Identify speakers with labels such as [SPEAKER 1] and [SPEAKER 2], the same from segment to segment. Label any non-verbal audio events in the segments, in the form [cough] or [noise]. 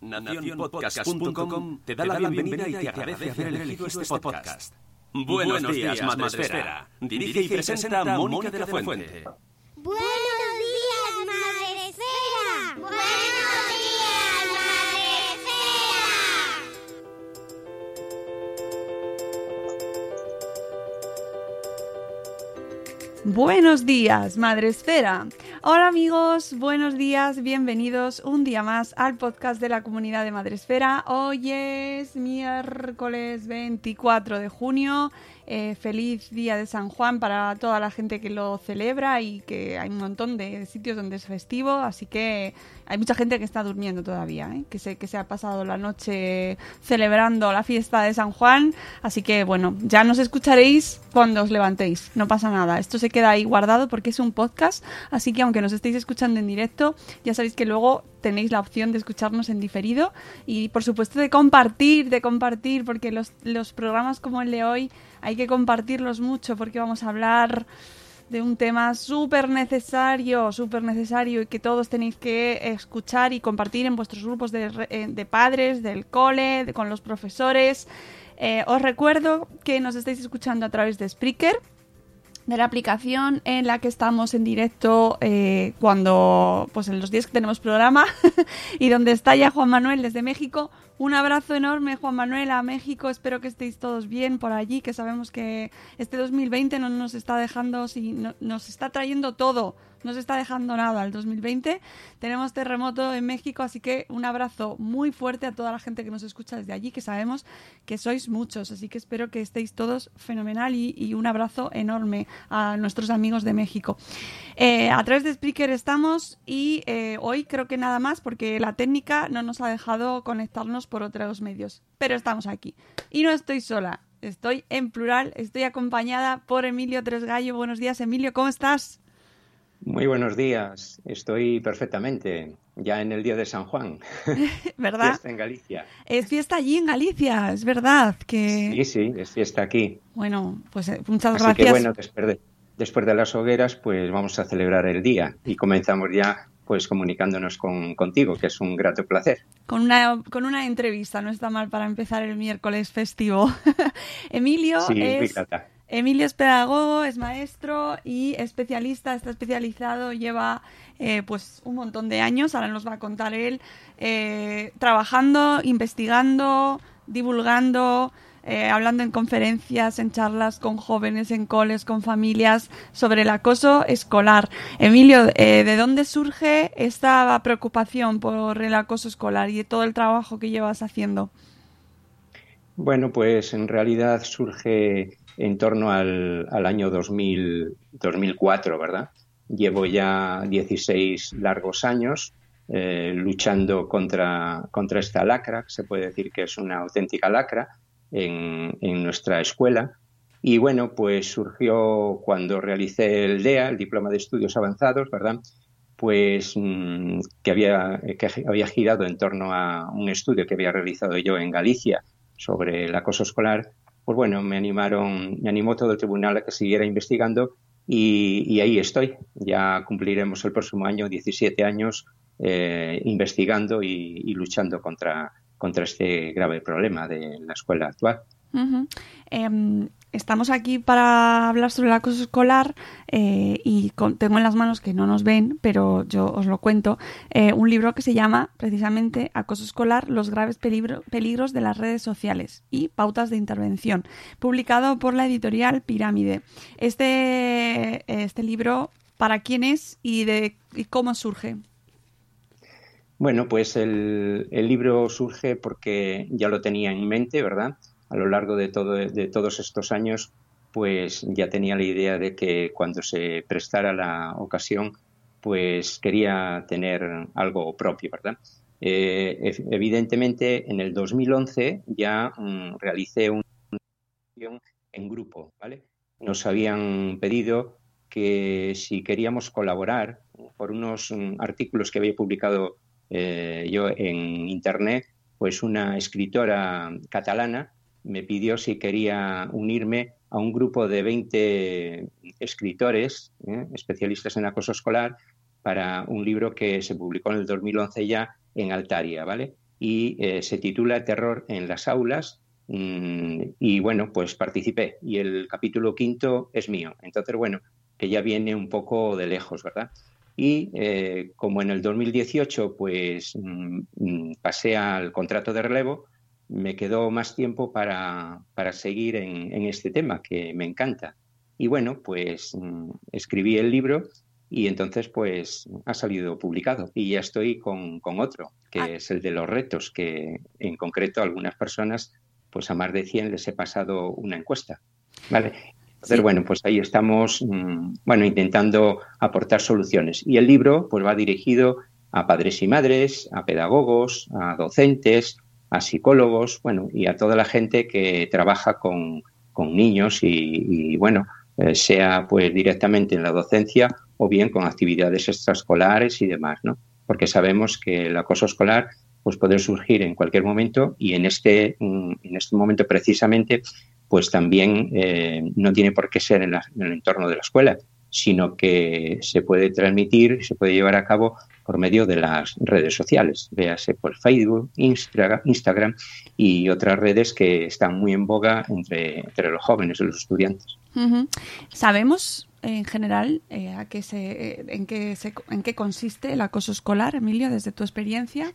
[SPEAKER 1] Nacionpodcast.com te da la bienvenida y te agradece haber elegido este podcast. Buenos, días, Madresfera. Dirige y presenta Mónica de la Fuente.
[SPEAKER 2] Buenos días, Madresfera. Buenos
[SPEAKER 3] Buenos días, Madre Esfera. Hola amigos, buenos días, bienvenidos un día más al podcast de la comunidad de Madre Esfera. Hoy es miércoles 24 de junio. Eh, feliz día de San Juan para toda la gente que lo celebra y que hay un montón de sitios donde es festivo, así que hay mucha gente que está durmiendo todavía, ¿eh? que, se, que se ha pasado la noche celebrando la fiesta de San Juan, así que bueno, ya nos escucharéis cuando os levantéis, no pasa nada, esto se queda ahí guardado porque es un podcast, así que aunque nos estéis escuchando en directo, ya sabéis que luego tenéis la opción de escucharnos en diferido y por supuesto de compartir, de compartir, porque los, los programas como el de hoy hay que compartirlos mucho porque vamos a hablar de un tema súper necesario, súper necesario y que todos tenéis que escuchar y compartir en vuestros grupos de, de padres, del cole, con los profesores. Eh, os recuerdo que nos estáis escuchando a través de Spreaker, de la aplicación en la que estamos en directo eh, cuando, pues en los días que tenemos programa [laughs] y donde está ya Juan Manuel desde México. Un abrazo enorme, Juan Manuel, a México. Espero que estéis todos bien por allí, que sabemos que este 2020 no nos está dejando, si no, nos está trayendo todo, no se está dejando nada el 2020. Tenemos terremoto en México, así que un abrazo muy fuerte a toda la gente que nos escucha desde allí, que sabemos que sois muchos, así que espero que estéis todos fenomenal y, un abrazo enorme a nuestros amigos de México. Eh, a través de Spreaker estamos y eh, hoy creo que nada más porque la técnica no nos ha dejado conectarnos por otros medios, pero estamos aquí. Y no estoy sola, estoy en plural, estoy acompañada por Emilio Tresgallo. Buenos días, Emilio, ¿cómo estás?
[SPEAKER 4] Muy buenos días, estoy perfectamente ya en el día de San Juan. [laughs]
[SPEAKER 3] ¿Verdad?
[SPEAKER 4] Fiesta en Galicia.
[SPEAKER 3] Es fiesta allí en Galicia, es verdad que...
[SPEAKER 4] Sí, sí, es fiesta aquí.
[SPEAKER 3] Bueno, pues eh, muchas
[SPEAKER 4] Así
[SPEAKER 3] gracias.
[SPEAKER 4] que bueno, después de, después de las hogueras, pues vamos a celebrar el día y comenzamos ya pues comunicándonos con, contigo, que es un grato placer.
[SPEAKER 3] Con una, con una entrevista, no está mal para empezar el miércoles festivo. [laughs] Emilio
[SPEAKER 4] Sí,
[SPEAKER 3] es... Emilio es pedagogo, es maestro y especialista, está especializado, lleva eh, pues un montón de años, ahora nos va a contar él, eh, trabajando, investigando, divulgando, eh, hablando en conferencias, en charlas con jóvenes, en coles, con familias sobre el acoso escolar. Emilio, ¿de dónde surge esta preocupación por el acoso escolar y todo el trabajo que llevas haciendo?
[SPEAKER 4] Bueno, pues en realidad surge en torno al, año 2000, 2004, ¿verdad? Llevo ya 16 largos años eh, luchando contra, contra esta lacra, se puede decir que es una auténtica lacra en, en nuestra escuela. Y bueno, pues surgió cuando realicé el DEA, el Diploma de Estudios Avanzados, ¿verdad? Pues mmm, que, había, que había girado en torno a un estudio que había realizado yo en Galicia sobre el acoso escolar, pues bueno, me animaron, me animó todo el tribunal a que siguiera investigando y, ahí estoy. Ya cumpliremos el próximo año 17 años eh, investigando y, luchando contra, contra este grave problema de la escuela actual.
[SPEAKER 3] Estamos aquí para hablar sobre el acoso escolar eh, y tengo en las manos que no nos ven, pero yo os lo cuento, eh, un libro que se llama precisamente Acoso escolar, los graves peligros de las redes sociales y pautas de intervención, publicado por la editorial Pirámide. Este, este libro, ¿para quién es y, de, y cómo surge?
[SPEAKER 4] Bueno, pues el, el libro surge porque ya lo tenía en mente, ¿verdad? A lo largo de, todo, de todos estos años, pues ya tenía la idea de que cuando se prestara la ocasión, pues quería tener algo propio, ¿verdad? Eh, evidentemente, en el 2011 ya mm, realicé una en grupo, ¿vale? Nos habían pedido que si queríamos colaborar por unos mm, artículos que había publicado eh, yo en Internet, pues una escritora catalana me pidió si quería unirme a un grupo de 20 escritores, ¿eh? especialistas en acoso escolar, para un libro que se publicó en el 2011 ya en Altaria, ¿vale? Y eh, se titula Terror en las aulas. Mm, y bueno, pues participé. Y el capítulo quinto es mío. Entonces, bueno, que ya viene un poco de lejos, ¿verdad? Y eh, como en el 2018, pues mm, mm, pasé al contrato de relevo, me quedó más tiempo para, para seguir en, este tema que me encanta. Y bueno, pues mm, escribí el libro y entonces pues ha salido publicado y ya estoy con, con otro, que ah. es el de los retos, que en concreto a algunas personas, pues a más de 100 les he pasado una encuesta. ¿Vale? Entonces, bueno, pues ahí estamos, mm, bueno, intentando aportar soluciones. Y el libro pues va dirigido a padres y madres, a pedagogos, a docentes, a psicólogos, bueno, y a toda la gente que trabaja con, niños y, bueno, eh, sea pues directamente en la docencia o bien con actividades extraescolares y demás, ¿no? Porque sabemos que el acoso escolar pues puede surgir en cualquier momento y en este, mm, en este momento precisamente pues también eh, no tiene por qué ser en, en el entorno de la escuela, sino que se puede transmitir, se puede llevar a cabo por medio de las redes sociales, véase por Facebook, Instagram y otras redes que están muy en boga entre, entre los jóvenes y los estudiantes.
[SPEAKER 3] ¿Sabemos en general eh, a qué se, eh, en, qué en qué consiste el acoso escolar, Emilio, desde tu experiencia?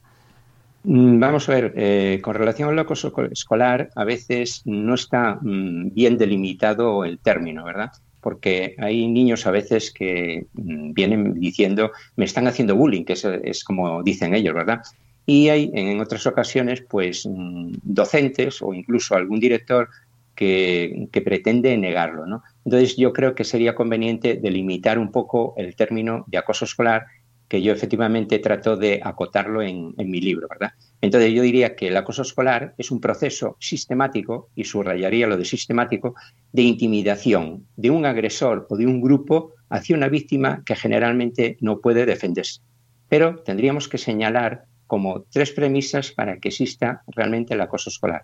[SPEAKER 4] Mm, vamos a ver, eh, con relación al acoso escolar, a veces no está mm, bien delimitado el término, ¿verdad? Porque hay niños a veces que mm, vienen diciendo, me están haciendo bullying, que es, como dicen ellos, ¿verdad? Y hay en otras ocasiones, pues, mm, docentes o incluso algún director que, que, pretende negarlo, ¿no? Entonces yo creo que sería conveniente delimitar un poco el término de acoso escolar que yo efectivamente trato de acotarlo en, mi libro, ¿verdad? Entonces yo diría que el acoso escolar es un proceso sistemático, y subrayaría lo de sistemático, de intimidación de un agresor o de un grupo hacia una víctima que generalmente no puede defenderse. Pero tendríamos que señalar como tres premisas para que exista realmente el acoso escolar.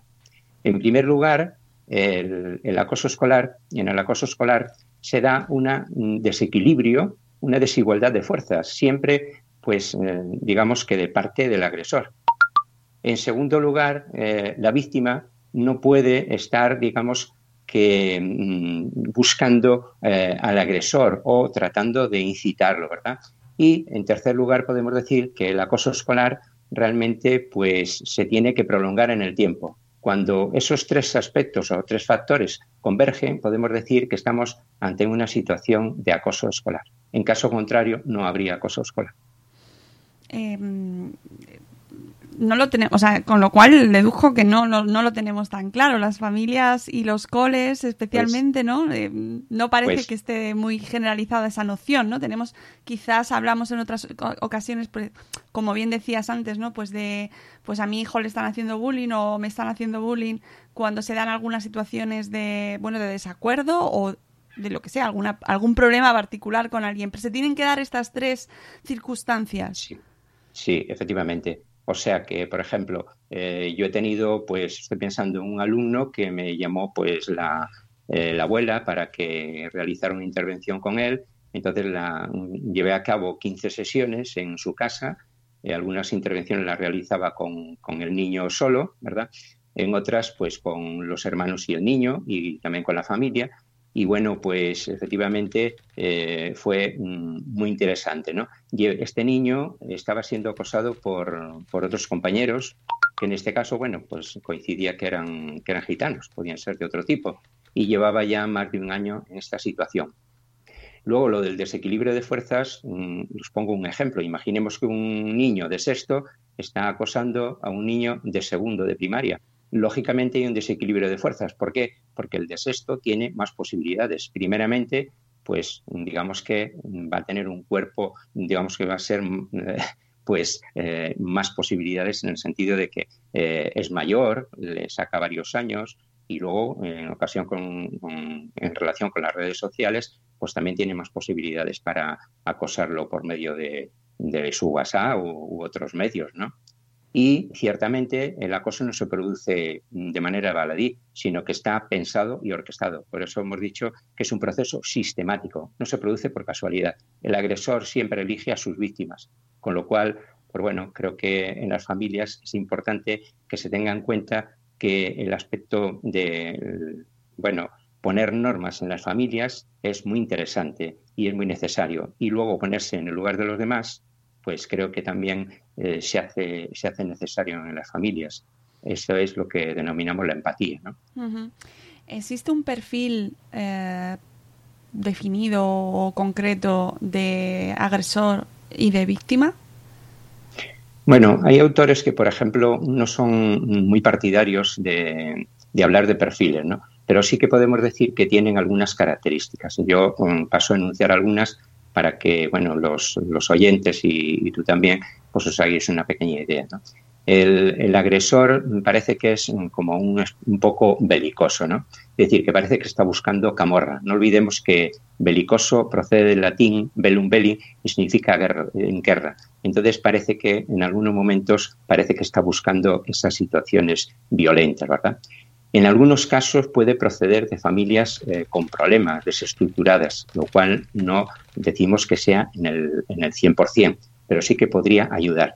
[SPEAKER 4] En primer lugar, el, acoso escolar, en el acoso escolar se da un desequilibrio una desigualdad de fuerzas, siempre, pues, eh, digamos que de parte del agresor. En segundo lugar, eh, la víctima no puede estar, digamos, que mm, buscando eh, al agresor o tratando de incitarlo, ¿verdad? Y en tercer lugar, podemos decir que el acoso escolar realmente, pues, se tiene que prolongar en el tiempo. Cuando esos tres aspectos o tres factores convergen, podemos decir que estamos ante una situación de acoso escolar. En caso contrario, no habría acoso escolar.
[SPEAKER 3] Em, no lo tenemos, o sea, con lo cual deduzco que no, no, lo tenemos tan claro. Las familias y los coles, especialmente, ¿no? Eh, no parece pues que esté muy generalizada esa noción, ¿no? Tenemos, quizás hablamos en otras ocasiones, pues, como bien decías antes, ¿no? Pues de, pues a mi hijo le están haciendo bullying o me están haciendo bullying cuando se dan algunas situaciones de, bueno, de desacuerdo o de lo que sea, alguna, algún problema particular con alguien. Pero se tienen que dar estas tres circunstancias.
[SPEAKER 4] Sí, sí efectivamente. O sea que, por ejemplo, eh, yo he tenido, pues estoy pensando en un alumno que me llamó pues la, eh, la abuela para que realizara una intervención con él. Entonces la, llevé a cabo 15 sesiones en su casa. Eh, algunas intervenciones las realizaba con, con, el niño solo, ¿verdad? en otras pues con los hermanos y el niño y también con la familia. Y bueno, pues efectivamente eh, fue mm, muy interesante. ¿no? Este niño estaba siendo acosado por, por, otros compañeros, que en este caso, bueno, pues coincidía que eran, que eran gitanos, podían ser de otro tipo, y llevaba ya más de un año en esta situación. Luego, lo del desequilibrio de fuerzas, mm, os pongo un ejemplo. Imaginemos que un niño de sexto está acosando a un niño de segundo de primaria lógicamente hay un desequilibrio de fuerzas. ¿Por qué? Porque el de sexto tiene más posibilidades. Primeramente, pues digamos que va a tener un cuerpo, digamos que va a ser [laughs] pues eh, más posibilidades en el sentido de que eh, es mayor, le saca varios años y luego en ocasión con, en relación con las redes sociales, pues también tiene más posibilidades para acosarlo por medio de, de su WhatsApp u, u, otros medios, ¿no? Y ciertamente el acoso no se produce de manera baladí, sino que está pensado y orquestado. Por eso hemos dicho que es un proceso sistemático, no se produce por casualidad. El agresor siempre elige a sus víctimas, con lo cual, pues bueno, creo que en las familias es importante que se tenga en cuenta que el aspecto de, bueno, poner normas en las familias es muy interesante y es muy necesario. Y luego ponerse en el lugar de los demás pues creo que también eh, se, hace, se hace necesario en las familias. Eso es lo que denominamos la empatía. ¿no?
[SPEAKER 3] ¿Existe un perfil eh, definido o concreto de agresor y de víctima?
[SPEAKER 4] Bueno, hay autores que, por ejemplo, no son muy partidarios de, de hablar de perfiles, ¿no? pero sí que podemos decir que tienen algunas características. Yo um, paso a enunciar algunas para que bueno, los, los oyentes y, tú también pues os hagáis una pequeña idea. El, el, agresor parece que es como un, un, poco belicoso, ¿no? Es decir, que parece que está buscando camorra. No olvidemos que belicoso procede del latín bellum belli y significa guerra, en guerra. Entonces parece que en algunos momentos parece que está buscando esas situaciones violentas, ¿verdad? En algunos casos puede proceder de familias eh, con problemas, desestructuradas, lo cual no decimos que sea en el, en el 100%, pero sí que podría ayudar.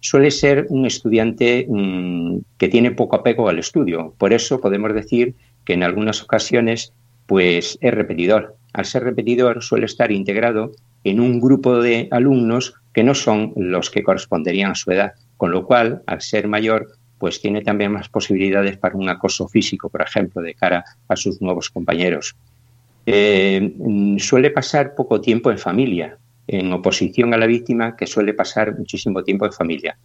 [SPEAKER 4] Suele ser un estudiante mmm, que tiene poco apego al estudio, por eso podemos decir que en algunas ocasiones pues es repetidor. Al ser repetidor suele estar integrado en un grupo de alumnos que no son los que corresponderían a su edad, con lo cual, al ser mayor, pues tiene también más posibilidades para un acoso físico, por ejemplo, de cara a sus nuevos compañeros. Eh, suele pasar poco tiempo en familia, en oposición a la víctima, que suele pasar muchísimo tiempo en familia.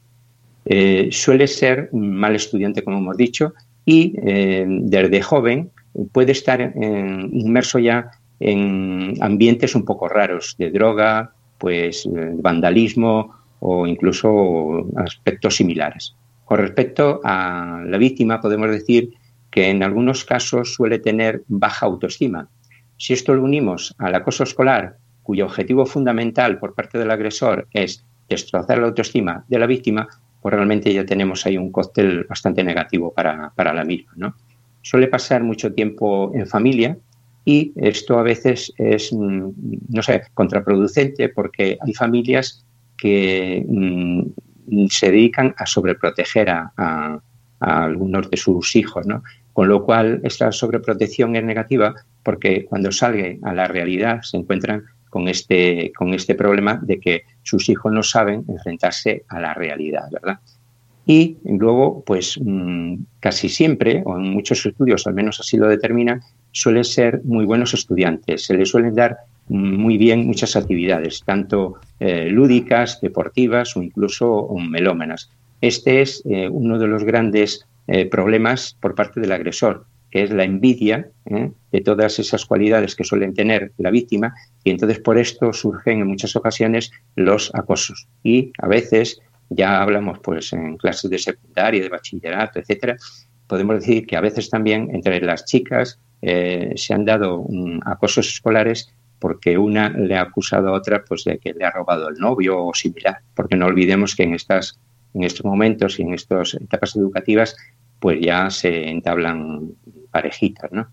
[SPEAKER 4] Eh, suele ser un mal estudiante, como hemos dicho, y eh, desde joven puede estar inmerso ya en ambientes un poco raros, de droga, pues vandalismo o incluso aspectos similares. Con respecto a la víctima, podemos decir que en algunos casos suele tener baja autoestima. Si esto lo unimos al acoso escolar, cuyo objetivo fundamental por parte del agresor es destrozar la autoestima de la víctima, pues realmente ya tenemos ahí un cóctel bastante negativo para, para la misma. ¿no? Suele pasar mucho tiempo en familia y esto a veces es, mm, no sé, contraproducente porque hay familias que mm, se dedican a sobreproteger a, a, a algunos de sus hijos, ¿no? Con lo cual, esta sobreprotección es negativa porque cuando sale a la realidad se encuentran con este, con este problema de que sus hijos no saben enfrentarse a la realidad, ¿verdad? Y luego, pues mm, casi siempre, o en muchos estudios al menos así lo determinan, suelen ser muy buenos estudiantes. Se les suelen dar muy bien muchas actividades, tanto eh, lúdicas, deportivas o incluso melómanas. Este es eh, uno de los grandes eh, problemas por parte del agresor, que es la envidia de todas esas cualidades que suelen tener la víctima y entonces por esto surgen en muchas ocasiones los acosos. Y a veces, ya hablamos pues en clases de secundaria, de bachillerato, etcétera, podemos decir que a veces también entre las chicas se han dado um, acosos escolares porque una le ha acusado a otra pues de que le ha robado el novio o similar, porque no olvidemos que en estas en estos momentos y en estas etapas educativas pues ya se entablan parejitas, ¿no?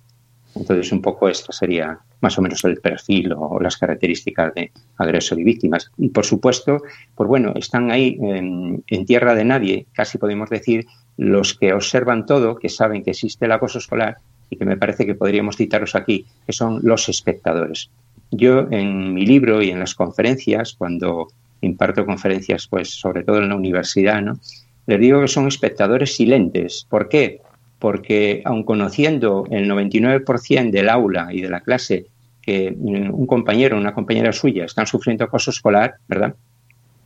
[SPEAKER 4] Entonces un poco esto sería más o menos el perfil o, las características de agresor y víctimas. Y por supuesto, pues bueno, están ahí en, en tierra de nadie, casi podemos decir los que observan todo, que saben que existe el acoso escolar y que me parece que podríamos citaros aquí, que son los espectadores. Yo en mi libro y en las conferencias, cuando imparto conferencias, pues sobre todo en la universidad, ¿no? les digo que son espectadores silentes. ¿Por qué? Porque aun conociendo el 99% del aula y de la clase que un compañero o una compañera suya están sufriendo acoso escolar, ¿verdad?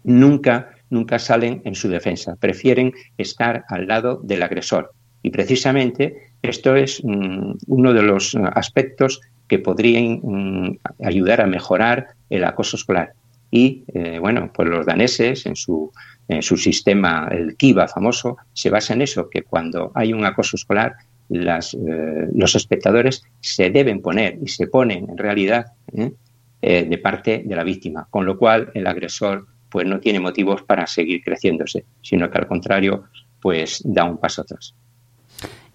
[SPEAKER 4] Nunca, nunca salen en su defensa. Prefieren estar al lado del agresor. Y precisamente esto es mm, uno de los aspectos que podrían mm, ayudar a mejorar el acoso escolar. Y eh, bueno, pues los daneses en su, en su sistema, el Kiva famoso, se basa en eso, que cuando hay un acoso escolar, las, eh, los espectadores se deben poner y se ponen en realidad ¿eh? de parte de la víctima, con lo cual el agresor pues no tiene motivos para seguir creciéndose, sino que al contrario, pues da un paso atrás.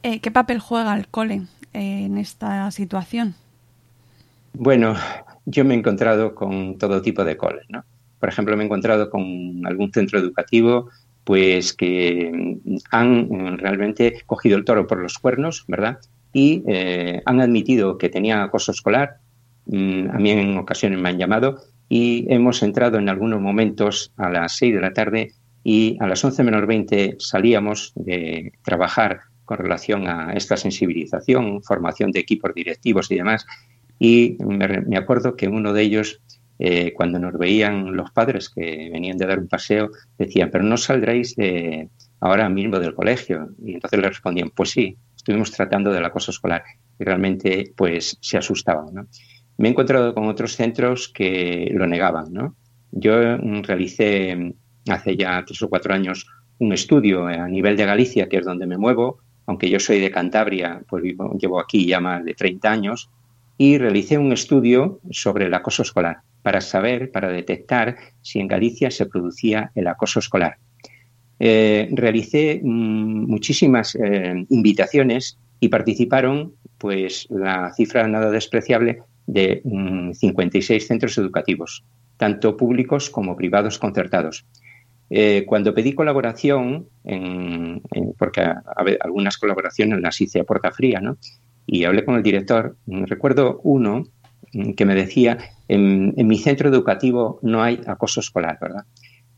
[SPEAKER 3] ¿Qué papel juega el cole en esta situación?
[SPEAKER 4] Bueno, yo me he encontrado con todo tipo de coles, ¿no? Por ejemplo, me he encontrado con algún centro educativo pues que han realmente cogido el toro por los cuernos, ¿verdad? Y eh, han admitido que tenía acoso escolar. Mm, a mí en ocasiones me han llamado y hemos entrado en algunos momentos a las 6 de la tarde y a las 11 menos 20 salíamos de trabajar con relación a esta sensibilización, formación de equipos directivos y demás, y me, acuerdo que uno de ellos, eh, cuando nos veían los padres que venían de dar un paseo, decían, pero no saldréis ahora mismo del colegio. Y entonces le respondían, pues sí, estuvimos tratando del acoso escolar. Y realmente, pues, se asustaban. ¿no? Me he encontrado con otros centros que lo negaban. ¿no? Yo realicé hace ya tres o cuatro años un estudio a nivel de Galicia, que es donde me muevo, aunque yo soy de Cantabria, pues llevo aquí ya más de 30 años, y realicé un estudio sobre el acoso escolar para saber, para detectar si en Galicia se producía el acoso escolar. Eh, realicé mm, muchísimas eh, invitaciones y participaron, pues, la cifra nada despreciable de 56 mm, centros educativos, tanto públicos como privados concertados. Eh, cuando pedí colaboración, porque algunas colaboraciones las hice a puerta fría, ¿no? Y hablé con el director, recuerdo uno que me decía, en, mi centro educativo no hay acoso escolar, ¿verdad?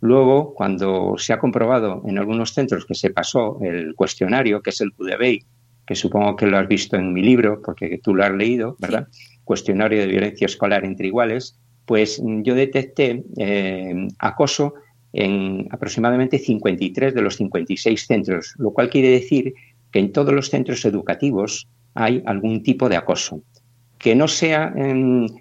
[SPEAKER 4] Luego, cuando se ha comprobado en algunos centros que se pasó el cuestionario, que es el QDBI, que supongo que lo has visto en mi libro, porque tú lo has leído, ¿verdad? Cuestionario de violencia escolar entre iguales, pues yo detecté eh, acoso en aproximadamente 53 de los 56 centros, lo cual quiere decir que en todos los centros educativos hay algún tipo de acoso. Que no sea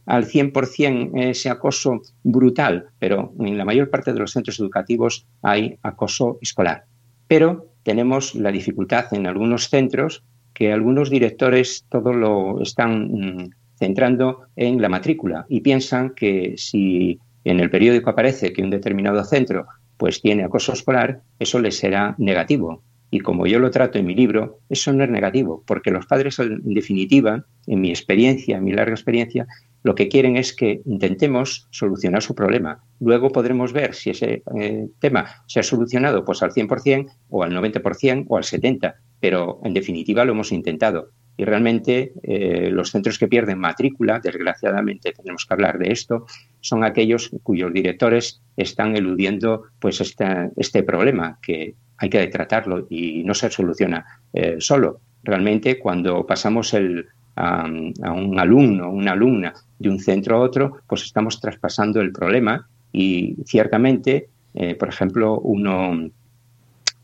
[SPEAKER 4] al 100% ese acoso brutal, pero en la mayor parte de los centros educativos hay acoso escolar. Pero tenemos la dificultad en algunos centros que algunos directores todo lo están mm, centrando en la matrícula y piensan que si en el periódico aparece que un determinado centro pues tiene acoso escolar, eso les será negativo. Y como yo lo trato en mi libro, eso no es negativo, porque los padres, en definitiva, en mi experiencia, en mi larga experiencia, lo que quieren es que intentemos solucionar su problema. Luego podremos ver si ese eh, tema se ha solucionado pues al 100% o al 90% o al 70%, pero en definitiva lo hemos intentado. Y realmente eh, los centros que pierden matrícula, desgraciadamente tenemos que hablar de esto, son aquellos cuyos directores están eludiendo pues este problema que hay que tratarlo y no se soluciona eh, solo. Realmente cuando pasamos el, a, un alumno una alumna de un centro a otro, pues estamos traspasando el problema y ciertamente, eh, por ejemplo, uno,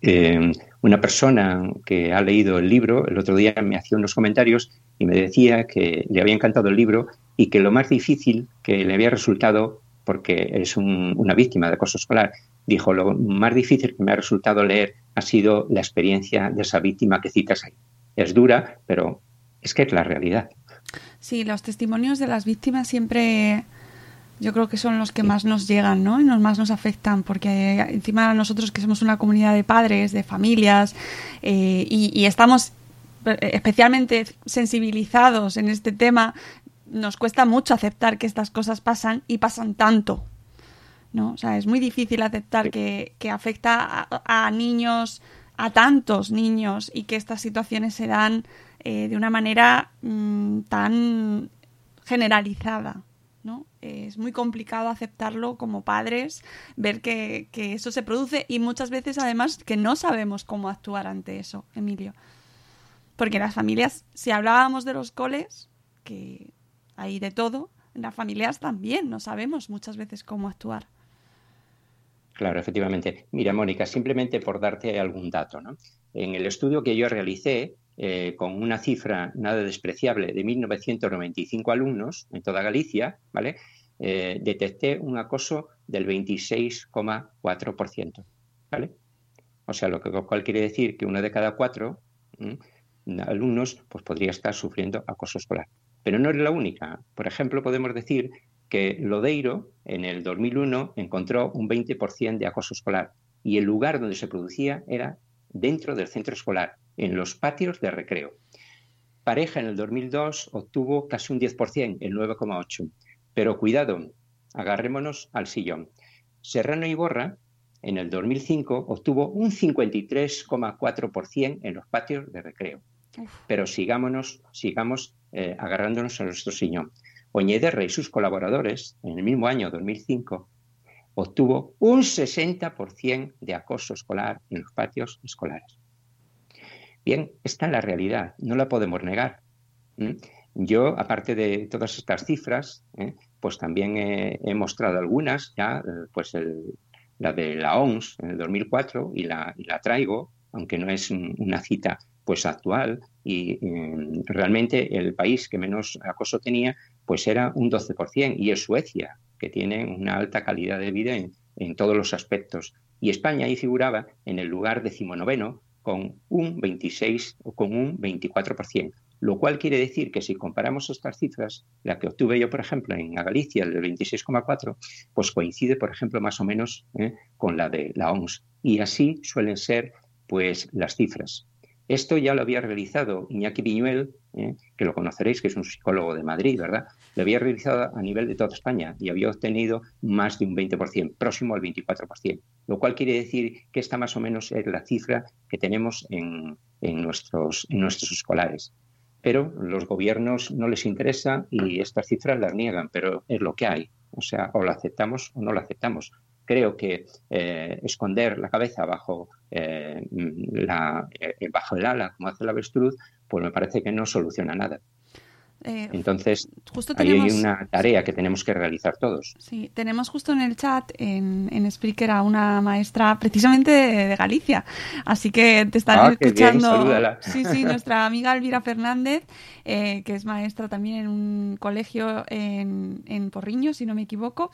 [SPEAKER 4] eh, una persona que ha leído el libro, el otro día me hacía unos comentarios y me decía que le había encantado el libro y que lo más difícil que le había resultado, porque es una víctima de acoso escolar, dijo, lo más difícil que me ha resultado leer ha sido la experiencia de esa víctima que citas ahí. Es dura, pero es que es la realidad.
[SPEAKER 3] Sí, los testimonios de las víctimas siempre yo creo que son los que más nos llegan, ¿no? Y nos, más nos afectan, porque encima nosotros que somos una comunidad de padres, de familias, eh, y, y, estamos especialmente sensibilizados en este tema, nos cuesta mucho aceptar que estas cosas pasan y pasan tanto, ¿no? O sea, es muy difícil aceptar que, afecta a, niños, a tantos niños y que estas situaciones se dan eh, de una manera mm, tan generalizada. ¿no? Es muy complicado aceptarlo como padres, ver que, que eso se produce y muchas veces además que no sabemos cómo actuar ante eso, Emilio. Porque las familias, si hablábamos de los coles, que hay de todo, en las familias también no sabemos muchas veces cómo actuar.
[SPEAKER 4] Claro, efectivamente. Mira, Mónica, simplemente por darte algún dato, ¿no? En el estudio que yo realicé, eh, con una cifra nada despreciable de 1.995 alumnos en toda Galicia, ¿vale? Eh, detecté un acoso del 26,4%, ¿vale? O sea, lo cual quiere decir que uno de cada cuatro alumnos pues, podría estar sufriendo acoso escolar. Pero no es la única. Por ejemplo, podemos decir que Lodeiro en el 2001 encontró un 20% de acoso escolar y el lugar donde se producía era dentro del centro escolar, en los patios de recreo. Pareja en el 2002 obtuvo casi un 10%, el 9,8%. Pero cuidado, agarrémonos al sillón. Serrano y Borra en el 2005 obtuvo un 53,4% en los patios de recreo. Pero sigámonos, sigamos eh, agarrándonos a nuestro sillón. Oñederra y sus colaboradores, en el mismo año 2005, obtuvo un 60% de acoso escolar en los patios escolares. Bien, esta es la realidad, no la podemos negar. Yo, aparte de todas estas cifras, ¿eh? pues también he, mostrado algunas, ya, pues la de la OMS en el 2004 y la, y la traigo, aunque no es una cita pues actual y mm, realmente el país que menos acoso tenía pues era un 12% y es Suecia que tiene una alta calidad de vida en, en todos los aspectos y España ahí figuraba en el lugar decimonoveno con un 26 o con un 24%, lo cual quiere decir que si comparamos estas cifras, la que obtuve yo, por ejemplo, en Galicia, el de 26,4, pues coincide, por ejemplo, más o menos ¿eh? con la de la OMS. Y así suelen ser pues las cifras. Esto ya lo había realizado Iñaki Piñuel, ¿eh? que lo conoceréis, que es un psicólogo de Madrid, ¿verdad? Lo había realizado a nivel de toda España y había obtenido más de un 20%, próximo al 24%, lo cual quiere decir que esta más o menos es la cifra que tenemos en, nuestros, en nuestros escolares. Pero los gobiernos no les interesa y estas cifras las niegan, pero es lo que hay. O sea, o lo aceptamos o no lo aceptamos creo que eh, esconder la cabeza bajo, eh, la, eh, bajo el ala, como hace la avestruz, pues me parece que no soluciona nada. Eh, Entonces, justo ahí hay una tarea que tenemos que realizar todos.
[SPEAKER 3] Sí, tenemos justo en el chat, en, en Spreaker, a una maestra precisamente de, Galicia. Así que te están ah, escuchando. sí, sí, [laughs] nuestra amiga Elvira Fernández, eh, que es maestra también en un colegio en, en Porriño, si no me equivoco.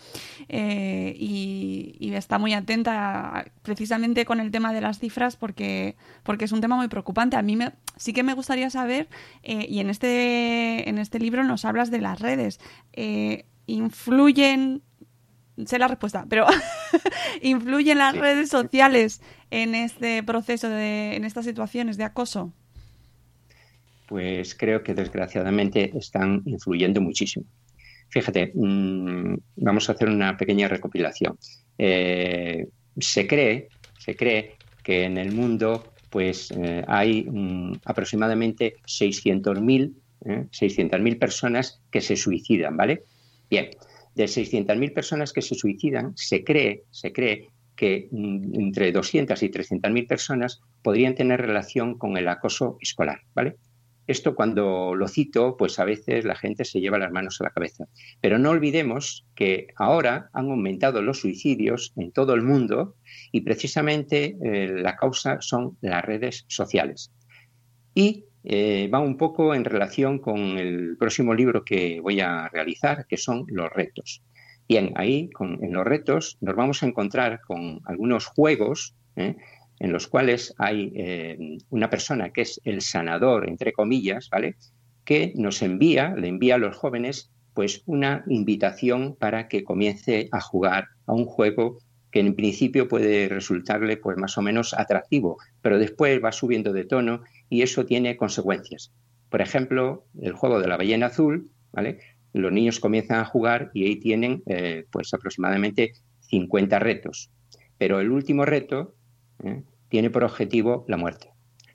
[SPEAKER 3] Eh, y, y, está muy atenta precisamente con el tema de las cifras porque, porque es un tema muy preocupante. A mí me, sí que me gustaría saber, y en este en este libro nos hablas de las redes. Eh, ¿Influyen, sé la respuesta, pero [laughs] ¿influyen las redes sociales en este proceso, de, en estas situaciones de acoso?
[SPEAKER 4] Pues creo que desgraciadamente están influyendo muchísimo. Fíjate, mm, vamos a hacer una pequeña recopilación. Eh, se cree, se cree que en el mundo pues eh, hay mm, aproximadamente 600.000 ¿eh? 600.000 personas que se suicidan, ¿vale? Bien, de 600.000 personas que se suicidan, se cree, se cree que mm, entre 200 y 300.000 personas podrían tener relación con el acoso escolar, ¿vale? Esto cuando lo cito, pues a veces la gente se lleva las manos a la cabeza. Pero no olvidemos que ahora han aumentado los suicidios en todo el mundo y precisamente eh, la causa son las redes sociales. Y eh, va un poco en relación con el próximo libro que voy a realizar, que son los retos. Bien, ahí en los retos nos vamos a encontrar con algunos juegos ¿eh? en los cuales hay eh, una persona que es el sanador, entre comillas, ¿vale? Que nos envía, le envía a los jóvenes, pues una invitación para que comience a jugar a un juego que en principio puede resultarle pues más o menos atractivo, pero después va subiendo de tono y eso tiene consecuencias. Por ejemplo, el juego de la ballena azul, ¿vale? Los niños comienzan a jugar y ahí tienen eh, pues aproximadamente 50 retos. Pero el último reto, ¿eh? tiene por objetivo la muerte.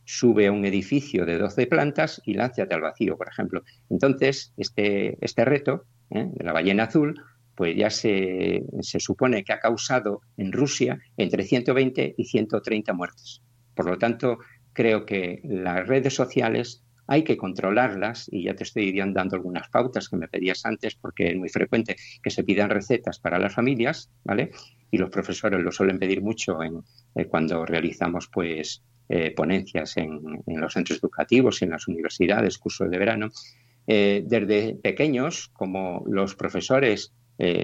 [SPEAKER 4] Sube a un edificio de 12 plantas y lánzate al vacío, por ejemplo. Entonces, este, este reto ¿eh? de la ballena azul, pues ya se, se supone que ha causado en Rusia entre 120 y 130 muertes. Por lo tanto, creo que las redes sociales hay que controlarlas y ya te estoy dando algunas pautas que me pedías antes porque es muy frecuente que se pidan recetas para las familias, ¿vale? Y los profesores lo suelen pedir mucho en, eh, cuando realizamos pues eh, ponencias en, los centros educativos y en las universidades, cursos de verano. Eh, desde pequeños, como los profesores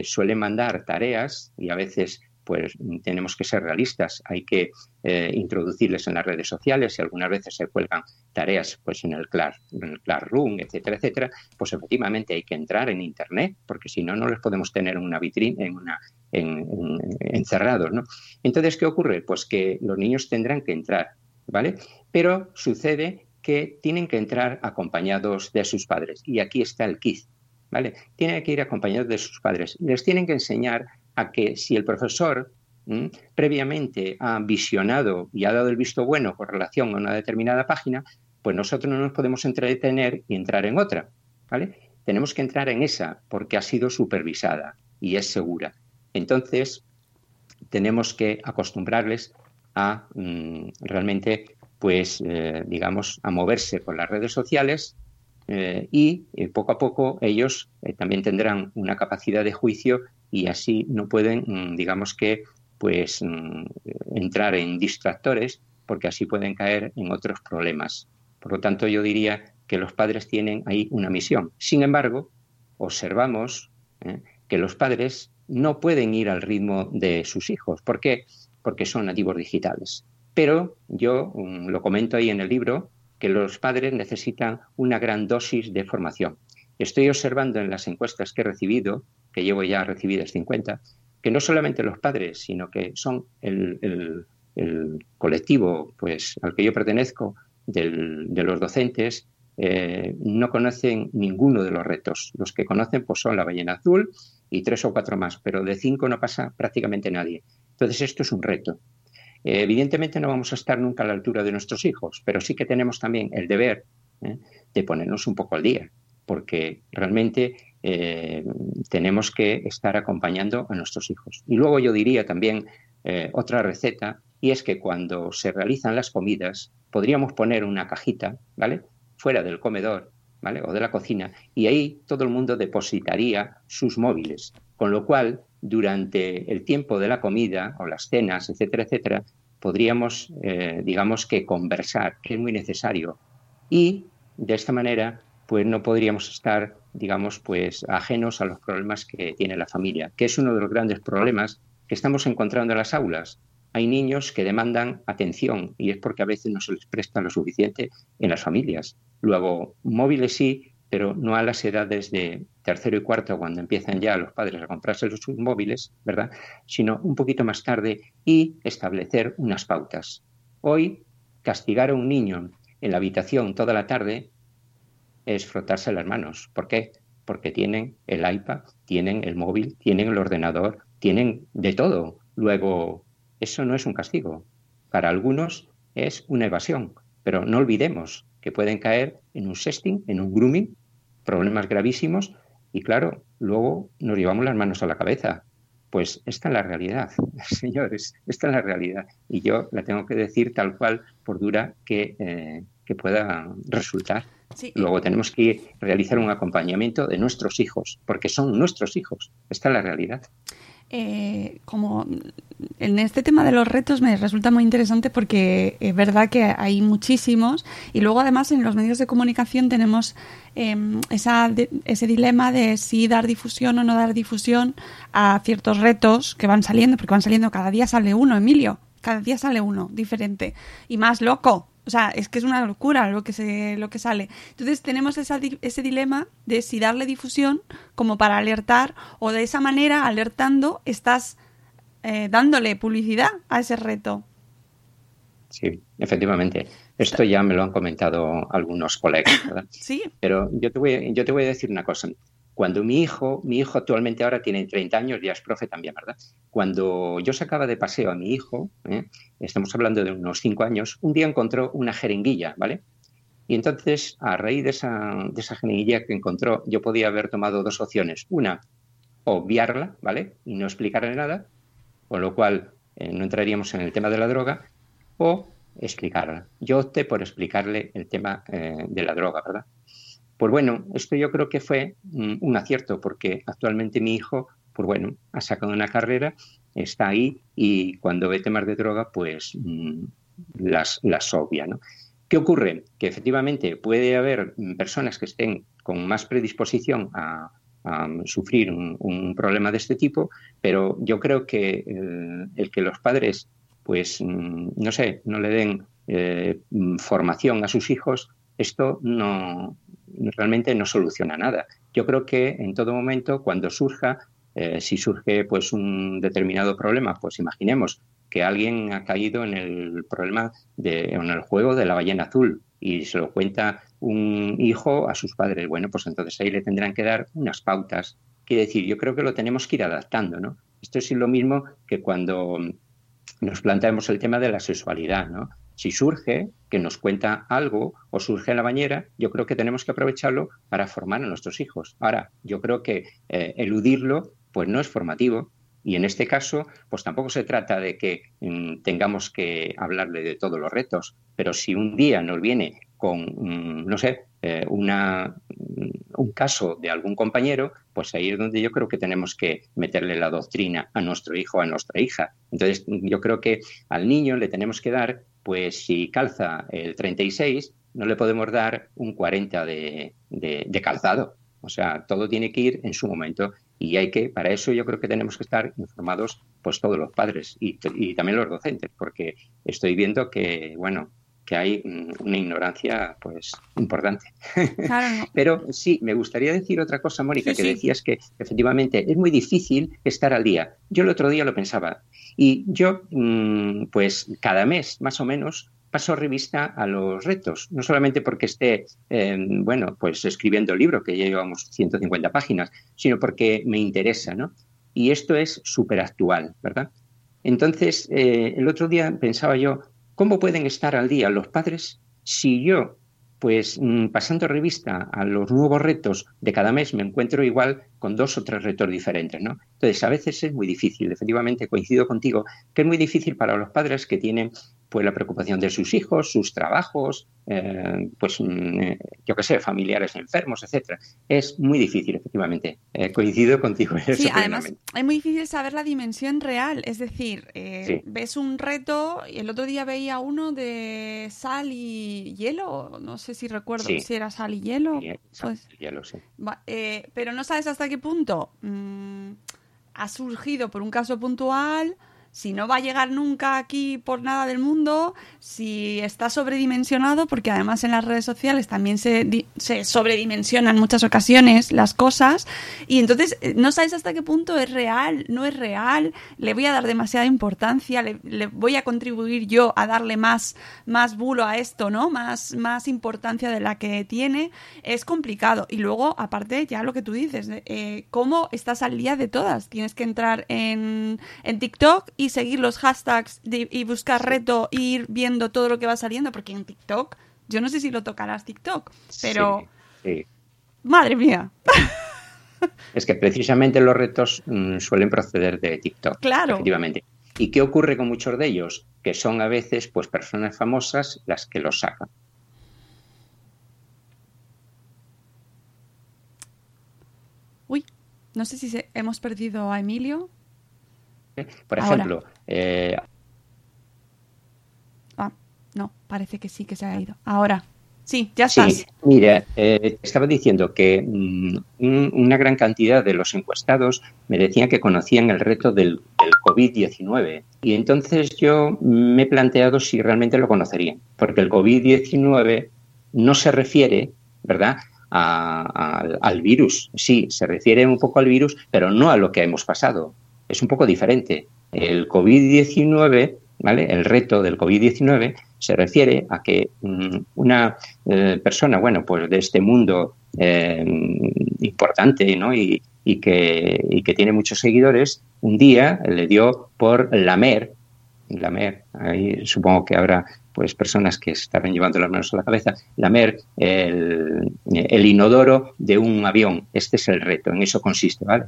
[SPEAKER 4] suelen mandar tareas y a veces pues tenemos que ser realistas, hay que eh, introducirles en las redes sociales y algunas veces se cuelgan tareas pues en el, class, en el Classroom, etcétera, etcétera, pues efectivamente hay que entrar en Internet, porque si no, no les podemos tener en una vitrina, en una, en, encerrados, ¿no? Entonces, ¿qué ocurre? Pues que los niños tendrán que entrar, ¿vale? Pero sucede que tienen que entrar acompañados de sus padres. Y aquí está el kit, ¿vale? Tienen que ir acompañados de sus padres. Les tienen que enseñar a que si el profesor previamente ha visionado y ha dado el visto bueno con relación a una determinada página, pues nosotros no nos podemos entretener y entrar en otra, ¿vale? Tenemos que entrar en esa porque ha sido supervisada y es segura. Entonces, tenemos que acostumbrarles a mm, realmente, pues, eh, digamos, a moverse por las redes sociales eh, y eh, poco a poco ellos también tendrán una capacidad de juicio y así no pueden, mm, digamos que, pues mm, entrar en distractores porque así pueden caer en otros problemas. Por lo tanto, yo diría que los padres tienen ahí una misión. Sin embargo, observamos ¿eh? que los padres no pueden ir al ritmo de sus hijos. ¿Por qué? Porque son nativos digitales. Pero yo mm, lo comento ahí en el libro que los padres necesitan una gran dosis de formación. Estoy observando en las encuestas que he recibido que llevo ya recibidas 50, que no solamente los padres, sino que son el, colectivo pues, al que yo pertenezco, de los docentes, eh, no conocen ninguno de los retos. Los que conocen pues, son la ballena azul y tres o cuatro más, pero de cinco no pasa prácticamente nadie. Entonces esto es un reto. Eh, evidentemente no vamos a estar nunca a la altura de nuestros hijos, pero sí que tenemos también el deber ¿eh? de ponernos un poco al día, porque realmente eh, tenemos que estar acompañando a nuestros hijos. Y luego yo diría también eh, otra receta, y es que cuando se realizan las comidas, podríamos poner una cajita, ¿vale? Fuera del comedor, ¿vale? O de la cocina, y ahí todo el mundo depositaría sus móviles, con lo cual durante el tiempo de la comida o las cenas, etcétera, etcétera, podríamos, eh, digamos que conversar, que es muy necesario. Y de esta manera, pues no podríamos estar digamos, pues ajenos a los problemas que tiene la familia, que es uno de los grandes problemas que estamos encontrando en las aulas. Hay niños que demandan atención y es porque a veces no se les presta lo suficiente en las familias. Luego, móviles sí, pero no a las edades de tercero y cuarto, cuando empiezan ya los padres a comprarse sus móviles, ¿verdad? Sino un poquito más tarde y establecer unas pautas. Hoy, castigar a un niño en la habitación toda la tarde es frotarse las manos. ¿Por qué? Porque tienen el iPad, tienen el móvil, tienen el ordenador, tienen de todo. Luego, eso no es un castigo. Para algunos es una evasión, pero no olvidemos que pueden caer en un sexting, en un grooming, problemas gravísimos y claro, luego nos llevamos las manos a la cabeza. Pues esta es la realidad, [laughs] señores, esta es la realidad. Y yo la tengo que decir tal cual, por dura que, eh, que pueda resultar. Luego tenemos que realizar un acompañamiento de nuestros hijos, porque son nuestros hijos. Esta es la realidad.
[SPEAKER 3] Eh, como en este tema de los retos me resulta muy interesante porque es verdad que hay muchísimos y luego además en los medios de comunicación tenemos em, esa, ese dilema de si dar difusión o no dar difusión a ciertos retos que van saliendo, porque van saliendo cada día sale uno, Emilio, cada día sale uno diferente y más loco. O sea, es que es una locura lo que, se, lo que sale. Entonces tenemos ese dilema de si darle difusión como para alertar o de esa manera, alertando, estás eh, dándole publicidad a ese reto.
[SPEAKER 4] Sí, efectivamente. Esto ya me lo han comentado algunos colegas, ¿verdad?
[SPEAKER 3] Sí.
[SPEAKER 4] Pero yo te voy, yo te voy a decir una cosa. Cuando mi hijo, mi hijo actualmente ahora tiene 30 años, ya es profe también, ¿verdad? Cuando yo sacaba de paseo a mi hijo, ¿eh? estamos hablando de unos 5 años, un día encontró una jeringuilla, ¿vale? Y entonces, a raíz de esa, jeringuilla que encontró, yo podía haber tomado dos opciones. Una, obviarla, ¿vale? Y no explicarle nada, con lo cual eh, no entraríamos en el tema de la droga, o explicarla. Yo opté por explicarle el tema eh, de la droga, ¿verdad? Pues bueno, esto yo creo que fue mm, un acierto, porque actualmente mi hijo, pues bueno, ha sacado una carrera, está ahí y cuando ve temas de droga, pues mm, las, las obvia, ¿no? ¿Qué ocurre? Que efectivamente puede haber mm, personas que estén con más predisposición a, sufrir un, problema de este tipo, pero yo creo que el, que los padres, pues, no sé, no le den eh, formación a sus hijos, esto no, realmente no soluciona nada. Yo creo que en todo momento, cuando surja, eh, si surge pues un determinado problema, pues imaginemos que alguien ha caído en el problema de, en el juego de la ballena azul y se lo cuenta un hijo a sus padres. Bueno, pues entonces ahí le tendrán que dar unas pautas. Quiere decir, yo creo que lo tenemos que ir adaptando, ¿no? Esto es lo mismo que cuando nos planteamos el tema de la sexualidad, ¿no? Si surge que nos cuenta algo o surge en la bañera, yo creo que tenemos que aprovecharlo para formar a nuestros hijos. Ahora, yo creo que eh, eludirlo pues no es formativo y en este caso pues tampoco se trata de que mm, tengamos que hablarle de todos los retos, pero si un día nos viene con, mm, no sé, eh, una, mm, un caso de algún compañero, pues ahí es donde yo creo que tenemos que meterle la doctrina a nuestro hijo a nuestra hija. Entonces, yo creo que al niño le tenemos que dar pues si calza el 36, no le podemos dar un 40 de, calzado. O sea, todo tiene que ir en su momento y hay que, para eso yo creo que tenemos que estar informados pues todos los padres y, también los docentes, porque estoy viendo que, bueno, que hay una ignorancia pues importante. [laughs] Pero sí, me gustaría decir otra cosa, Mónica, que decías que efectivamente es muy difícil estar al día. Yo el otro día lo pensaba, y yo, mm, pues cada mes más o menos, paso revista a los retos, no solamente porque esté, em, bueno, pues escribiendo el libro, que ya llevamos 150 páginas, sino porque me interesa, ¿no? Y esto es súper actual, ¿verdad? Entonces, eh, el otro día pensaba yo, ¿cómo pueden estar al día los padres si yo pues mm, pasando revista a los nuevos retos de cada mes me encuentro igual con dos o tres retos diferentes, ¿no? Entonces, a veces es muy difícil, efectivamente coincido contigo, que es muy difícil para los padres que tienen pues la preocupación de sus hijos, sus trabajos, eh, pues mm, eh, yo qué sé, familiares enfermos, etcétera. Es muy difícil, efectivamente. Eh, coincido contigo.
[SPEAKER 3] sí, además es muy difícil saber la dimensión real. Es decir, ves un reto y el otro día veía uno de sal y hielo. No sé si recuerdo si era sal y hielo. pues,
[SPEAKER 4] hielo, sí.
[SPEAKER 3] pero no sabes hasta qué punto mm, ha surgido por un caso puntual si no va a llegar nunca aquí por nada del mundo, si está sobredimensionado, porque además en las redes sociales también se, se sobredimensionan en muchas ocasiones las cosas, y entonces eh, no sabes hasta qué punto es real, no es real, le voy a dar demasiada importancia, le, voy a contribuir yo a darle más, más bulo a esto, ¿no? Más, más importancia de la que tiene, es complicado. Y luego, aparte, ya lo que tú dices, eh, ¿cómo estás al día de todas? Tienes que entrar en, en TikTok y seguir los hashtags y buscar reto e ir viendo todo lo que va saliendo, porque en TikTok, yo no sé si lo tocarás TikTok, pero... Madre mía. [laughs]
[SPEAKER 4] Es que precisamente los retos mm, suelen proceder de TikTok.
[SPEAKER 3] Claro.
[SPEAKER 4] Efectivamente. ¿Y qué ocurre con muchos de ellos? Que son a veces pues personas famosas las que los sacan.
[SPEAKER 3] Uy, no sé si hemos perdido a Emilio.
[SPEAKER 4] Por ejemplo... Eh,
[SPEAKER 3] ah, no, parece que sí que se ha ido. Ahora, sí, ya estás. Sí,
[SPEAKER 4] mira, eh, estaba diciendo que mm, una gran cantidad de los encuestados me decían que conocían el reto del, COVID-19 y entonces yo me he planteado si realmente lo conocerían, porque el COVID-19 no se refiere, ¿verdad?, al virus. Sí, se refiere un poco al virus, pero no a lo que hemos pasado es un poco diferente. El COVID-19, ¿vale? El reto del COVID-19 se refiere a que mm, una eh, persona, bueno, pues de este mundo eh, importante ¿no? y, que, y que tiene muchos seguidores, un día le dio por lamer, lamer, ahí supongo que habrá pues personas que estarán llevando las manos a la cabeza, lamer el, el inodoro de un avión. Este es el reto, en eso consiste, ¿vale?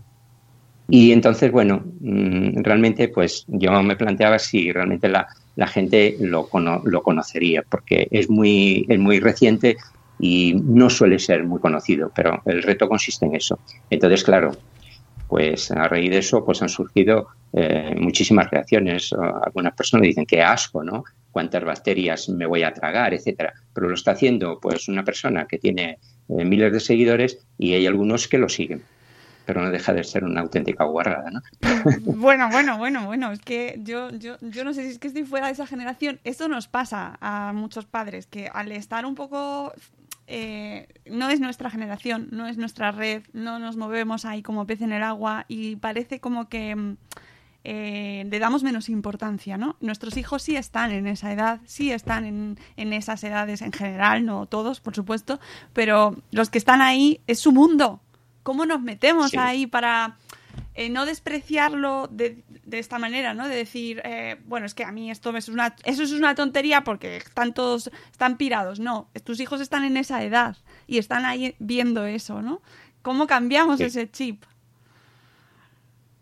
[SPEAKER 4] Y entonces, bueno, mm, realmente pues yo me planteaba si realmente la, gente lo, lo conocería, porque es muy, es muy reciente y no suele ser muy conocido, pero el reto consiste en eso. Entonces, claro, pues a raíz de eso pues han surgido eh, muchísimas reacciones. Algunas personas dicen que asco, ¿no? Cuántas bacterias me voy a tragar, etcétera. Pero lo está haciendo pues una persona que tiene eh, miles de seguidores y hay algunos que lo siguen pero no deja de ser una auténtica guarrada, ¿no? [laughs]
[SPEAKER 3] Bueno, bueno, bueno, bueno, es que yo, yo, yo no sé si es que estoy fuera de esa generación. Esto nos pasa a muchos padres, que al estar un poco eh, no es nuestra generación, no es nuestra red, no nos movemos ahí como pez en el agua y parece como que mm, eh, le damos menos importancia, ¿no? Nuestros hijos sí están en esa edad, sí están en, en, esas edades en general, no todos, por supuesto, pero los que están ahí es su mundo, ¿Cómo nos metemos ahí para eh, no despreciarlo de, de, esta manera, ¿no? De decir, eh, bueno, es que a mí esto es una, eso es una tontería porque están todos, están pirados. No, tus hijos están en esa edad y están ahí viendo eso, ¿no? ¿Cómo cambiamos ese chip?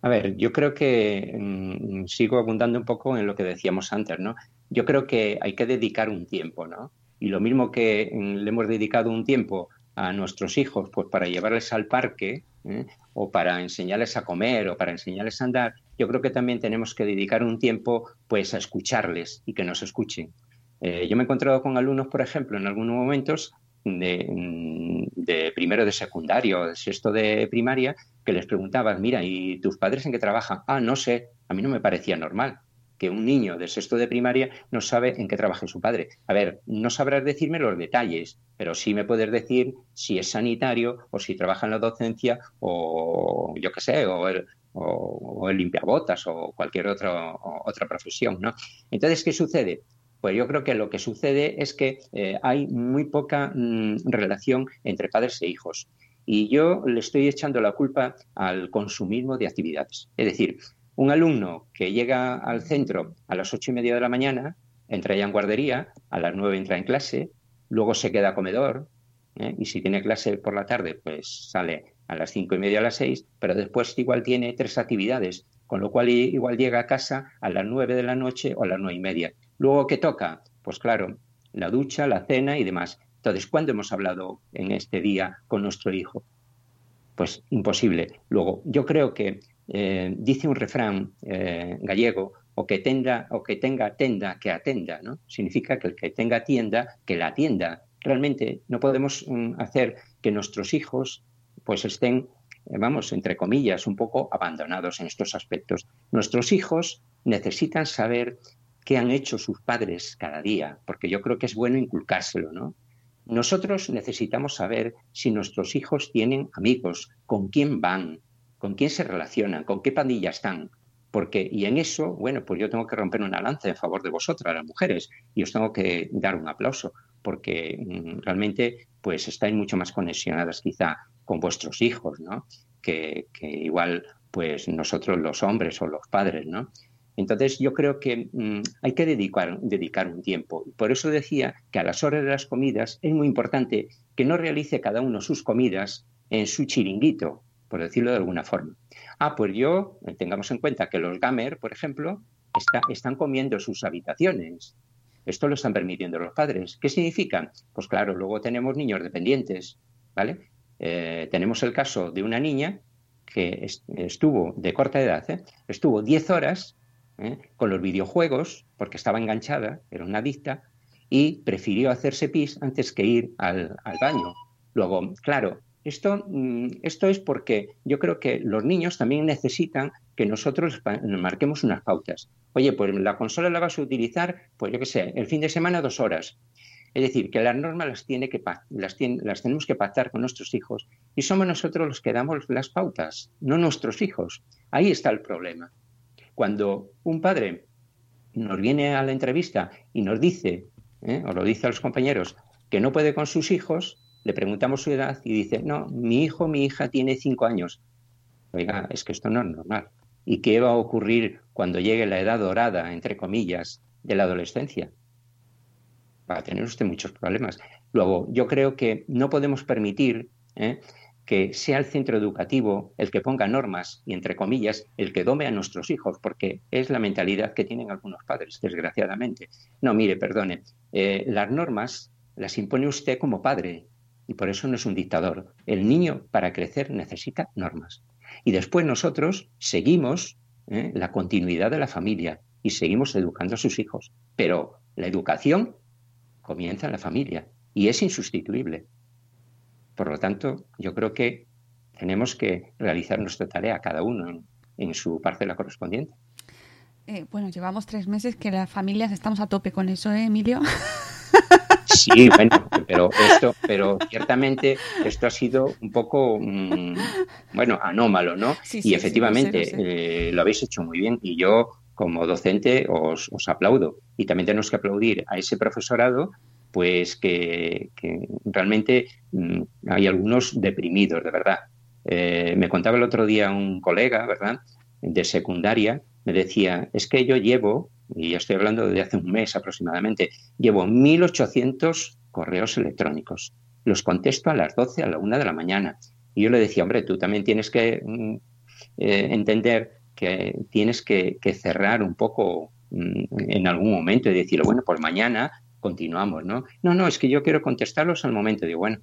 [SPEAKER 4] A ver, yo creo que mm, sigo abundando un poco en lo que decíamos antes, ¿no? Yo creo que hay que dedicar un tiempo, ¿no? Y lo mismo que mm, le hemos dedicado un tiempo a nuestros hijos, pues para llevarles al parque ¿eh? o para enseñarles a comer o para enseñarles a andar, yo creo que también tenemos que dedicar un tiempo pues a escucharles y que nos escuchen. Eh, yo me he encontrado con alumnos, por ejemplo, en algunos momentos de, mm, de, primero de secundario, de sexto de primaria, que les preguntabas, mira, ¿y tus padres en qué trabajan? Ah, no sé, a mí no me parecía normal que un niño de sexto de primaria no sabe en qué trabaja su padre. A ver, no sabrás decirme los detalles, pero sí me puedes decir si es sanitario o si trabaja en la docencia o yo qué sé, o el, o, el limpiabotas o cualquier otra otra profesión, ¿no? Entonces, ¿qué sucede? Pues yo creo que lo que sucede es que eh, hay muy poca mm, relación entre padres e hijos. Y yo le estoy echando la culpa al consumismo de actividades. Es decir, un alumno que llega al centro a las ocho y media de la mañana, entra ya en guardería, a las nueve entra en clase, luego se queda a comedor, ¿eh? y si tiene clase por la tarde, pues sale a las cinco y media a las seis, pero después igual tiene tres actividades, con lo cual igual llega a casa a las nueve de la noche o a las nueve y media. Luego, ¿qué toca? Pues claro, la ducha, la cena y demás. Entonces, ¿cuándo hemos hablado en este día con nuestro hijo? Pues imposible. Luego, yo creo que eh, dice un refrán eh, gallego, o que, tenga, o que tenga tenda, que atenda, ¿no? Significa que el que tenga tienda, que la atienda. Realmente no podemos mm, hacer que nuestros hijos pues estén, eh, vamos, entre comillas, un poco abandonados en estos aspectos. Nuestros hijos necesitan saber qué han hecho sus padres cada día, porque yo creo que es bueno inculcárselo, ¿no? Nosotros necesitamos saber si nuestros hijos tienen amigos, con quién van, con quién se relacionan, con qué pandilla están. Porque, y en eso, bueno, pues yo tengo que romper una lanza en favor de vosotras, las mujeres, y os tengo que dar un aplauso, porque mm, realmente, pues estáis mucho más conexionadas quizá con vuestros hijos, ¿no? Que, igual, pues nosotros los hombres o los padres, ¿no? Entonces yo creo que mm, hay que dedicar, dedicar un tiempo. Por eso decía que a las horas de las comidas es muy importante que no realice cada uno sus comidas en su chiringuito, por decirlo de alguna forma. Ah, pues yo, eh, tengamos en cuenta que los gamer, por ejemplo, están comiendo sus habitaciones. Esto lo están permitiendo los padres. ¿Qué significa? Pues claro, luego tenemos niños dependientes, ¿vale? Eh, tenemos el caso de una niña que estuvo de corta edad, ¿eh? estuvo 10 horas con los videojuegos porque estaba enganchada, era una adicta, y prefirió hacerse pis antes que ir al baño. Luego, claro, esto, mm, esto es porque yo creo que los niños también necesitan que nosotros marquemos unas pautas. Oye, pues la consola la vas a utilizar, pues yo qué sé, el fin de semana dos horas. Es decir, que las normas las, tiene que, las, las tenemos que pactar con nuestros hijos y somos nosotros los que damos las pautas, no nuestros hijos. Ahí está el problema. Cuando un padre nos viene a la entrevista y nos dice, ¿eh? o lo dice a los compañeros, que no puede con sus hijos, le preguntamos su edad y dice, no, mi hijo, mi hija tiene cinco años. Oiga, es que esto no es normal. ¿Y qué va a ocurrir cuando llegue la edad dorada, entre comillas, de la adolescencia? Va a tener usted muchos problemas. Luego, yo creo que no podemos permitir ¿eh? que sea el centro educativo el que ponga normas y, entre comillas, el que dome a nuestros hijos, porque es la mentalidad que tienen algunos padres, desgraciadamente. No, mire, perdone, eh, las normas las impone usted como padre y por eso no es un dictador. El niño, para crecer, necesita normas. Y después nosotros seguimos ¿eh? la continuidad de la familia y seguimos educando a sus hijos. Pero la educación comienza en la familia y es insustituible. Por lo tanto, yo creo que tenemos que realizar nuestra tarea cada uno en, su parcela correspondiente.
[SPEAKER 3] Eh, bueno, llevamos tres meses que las familias estamos a tope con eso, ¿eh, Emilio? [laughs]
[SPEAKER 4] Sí, bueno, pero esto, pero ciertamente esto ha sido un poco, mm, bueno, anómalo, ¿no? y efectivamente eh, lo, habéis hecho muy bien y yo como docente os, os, aplaudo. Y también tenemos que aplaudir a ese profesorado pues que, realmente mm, hay algunos deprimidos, de verdad. Eh, me contaba el otro día un colega, ¿verdad?, de secundaria, me decía, es que yo llevo, y estoy hablando de hace un mes aproximadamente, llevo 1.800 correos electrónicos. Los contesto a las 12, a la 1 de la mañana. Y yo le decía, hombre, tú también tienes que mm, eh, entender que tienes que, que, cerrar un poco mm, en algún momento y decir, bueno, pues mañana continuamos, ¿no? No, no, es que yo quiero contestarlos al momento. Digo, bueno,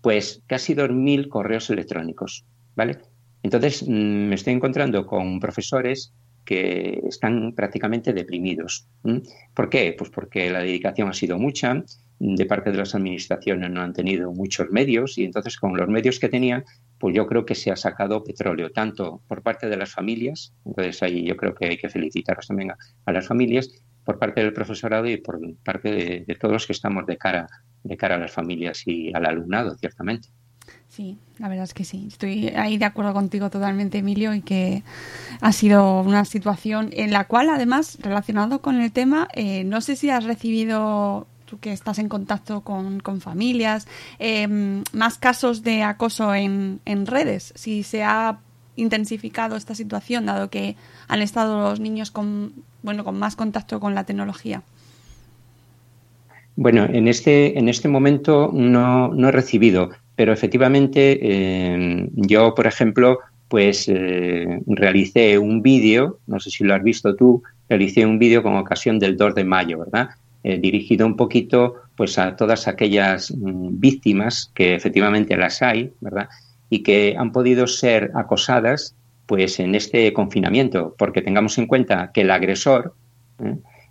[SPEAKER 4] pues casi 2.000 correos electrónicos, ¿vale? Entonces mm, me estoy encontrando con profesores que están prácticamente deprimidos. ¿Por qué? Pues porque la dedicación ha sido mucha, de parte de las administraciones no han tenido muchos medios y entonces con los medios que tenían, pues yo creo que se ha sacado petróleo, tanto por parte de las familias, entonces ahí yo creo que hay que felicitaros también a las familias, por parte del profesorado y por parte de, todos los que estamos de cara, de cara a las familias y al alumnado, ciertamente.
[SPEAKER 3] Sí, la verdad es que sí. Estoy ahí de acuerdo contigo totalmente, Emilio, y que ha sido una situación en la cual, además, relacionado con el tema, eh, no sé si has recibido, tú que estás en contacto con, familias, em, más casos de acoso en, en redes, si se ha intensificado esta situación, dado que han estado los niños con bueno, con más contacto con la tecnología?
[SPEAKER 4] Bueno, en este, en este momento no, no he recibido, pero efectivamente eh, yo, por ejemplo, pues eh, realicé un vídeo, no sé si lo has visto tú, realicé un vídeo con ocasión del 2 de mayo, ¿verdad? Eh, dirigido un poquito pues a todas aquellas mm, víctimas que efectivamente las hay, ¿verdad? Y que han podido ser acosadas pues en este confinamiento, porque tengamos en cuenta que el agresor.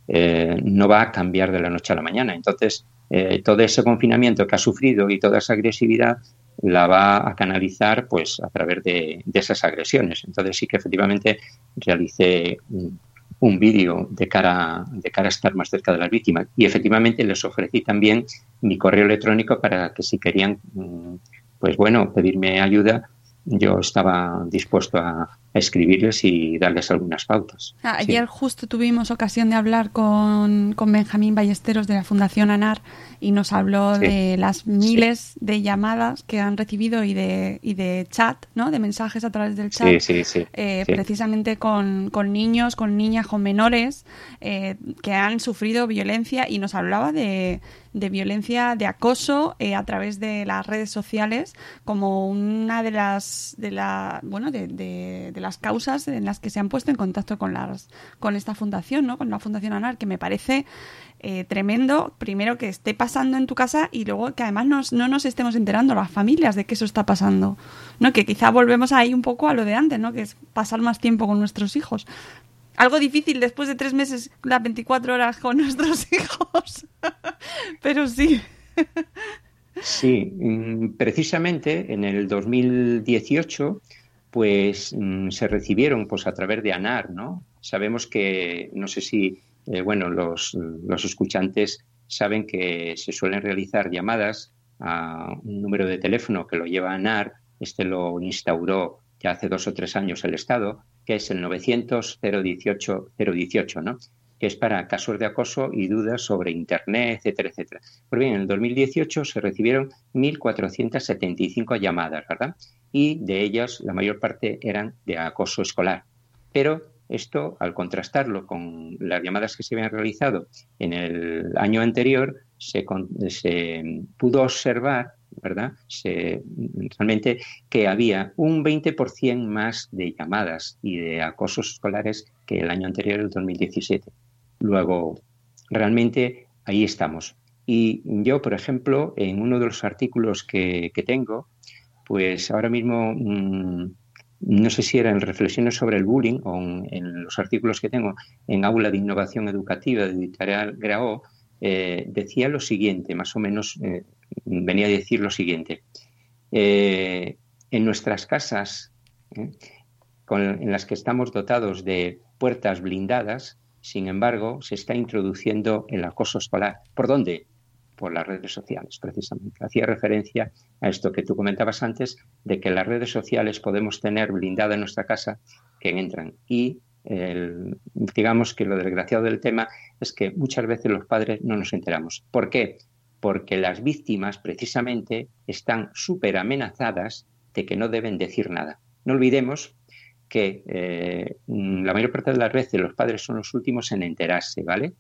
[SPEAKER 4] Eh, no va a cambiar de la noche a la mañana. Entonces, eh, todo ese confinamiento que ha sufrido y toda esa agresividad la va a canalizar pues a través de, esas agresiones. Entonces sí que efectivamente realicé un, un vídeo de cara, de cara a estar más cerca de las víctimas y efectivamente les ofrecí también mi correo electrónico para que si querían mm, pues bueno pedirme ayuda yo estaba dispuesto a, escribirles y darles algunas pautas.
[SPEAKER 3] Ah, ayer justo tuvimos ocasión de hablar con, con, Benjamín Ballesteros de la Fundación ANAR y nos habló de las miles de llamadas que han recibido y de, y de chat, ¿no? de mensajes a través del chat, eh, precisamente con, con, niños, con niñas, con menores eh, que han sufrido violencia y nos hablaba de de violencia, de acoso eh, a través de las redes sociales como una de las de la bueno de, de, las causas en las que se han puesto en contacto con las con esta fundación, ¿no? Con la Fundación ANAR, que me parece eh, tremendo, primero que esté pasando en tu casa y luego que además no nos estemos enterando las familias de que eso está pasando, ¿no? Que quizá volvemos ahí un poco a lo de antes, ¿no? Que es pasar más tiempo con nuestros hijos algo difícil después de tres meses, las 24 horas con [laughs] nuestros hijos. [laughs] Pero sí.
[SPEAKER 4] Sí, mm, precisamente en el 2018, pues mm, se recibieron pues a través de ANAR, ¿no? Sabemos que, no sé si, eh, bueno, los, los escuchantes saben que se suelen realizar llamadas a un número de teléfono que lo lleva ANAR, este lo instauró ya hace dos o tres años el Estado, que es el 900-018-018, ¿no? Que es para casos de acoso y dudas sobre Internet, etcétera, etcétera. Pues bien, en el 2018 se recibieron 1.475 llamadas, ¿verdad? Y de ellas la mayor parte eran de acoso escolar. Pero esto, al contrastarlo con las llamadas que se habían realizado en el año anterior, se, pudo observar ¿verdad? Realmente que había un 20% más de llamadas y de acosos escolares que el año anterior, el 2017. Luego, realmente ahí estamos. Y yo, por ejemplo, en uno de los artículos que, tengo, pues ahora mismo mm, no sé si era en reflexiones sobre el bullying o en, los artículos que tengo en Aula de Innovación Educativa de Editorial Grao, eh, decía lo siguiente, más o menos eh, venía a decir lo siguiente. Eh, en nuestras casas, en las que estamos dotados de puertas blindadas, sin embargo, se está introduciendo el acoso escolar. ¿Por dónde? por las redes sociales, precisamente. Hacía referencia a esto que tú comentabas antes, de que las redes sociales podemos tener blindada en nuestra casa que entran. Y digamos que lo desgraciado del tema es que muchas veces los padres no nos enteramos. ¿Por qué? Porque las víctimas precisamente están súper amenazadas de que no deben decir nada. No olvidemos que eh, la mayor parte de las veces los padres son los últimos en enterarse, ¿vale?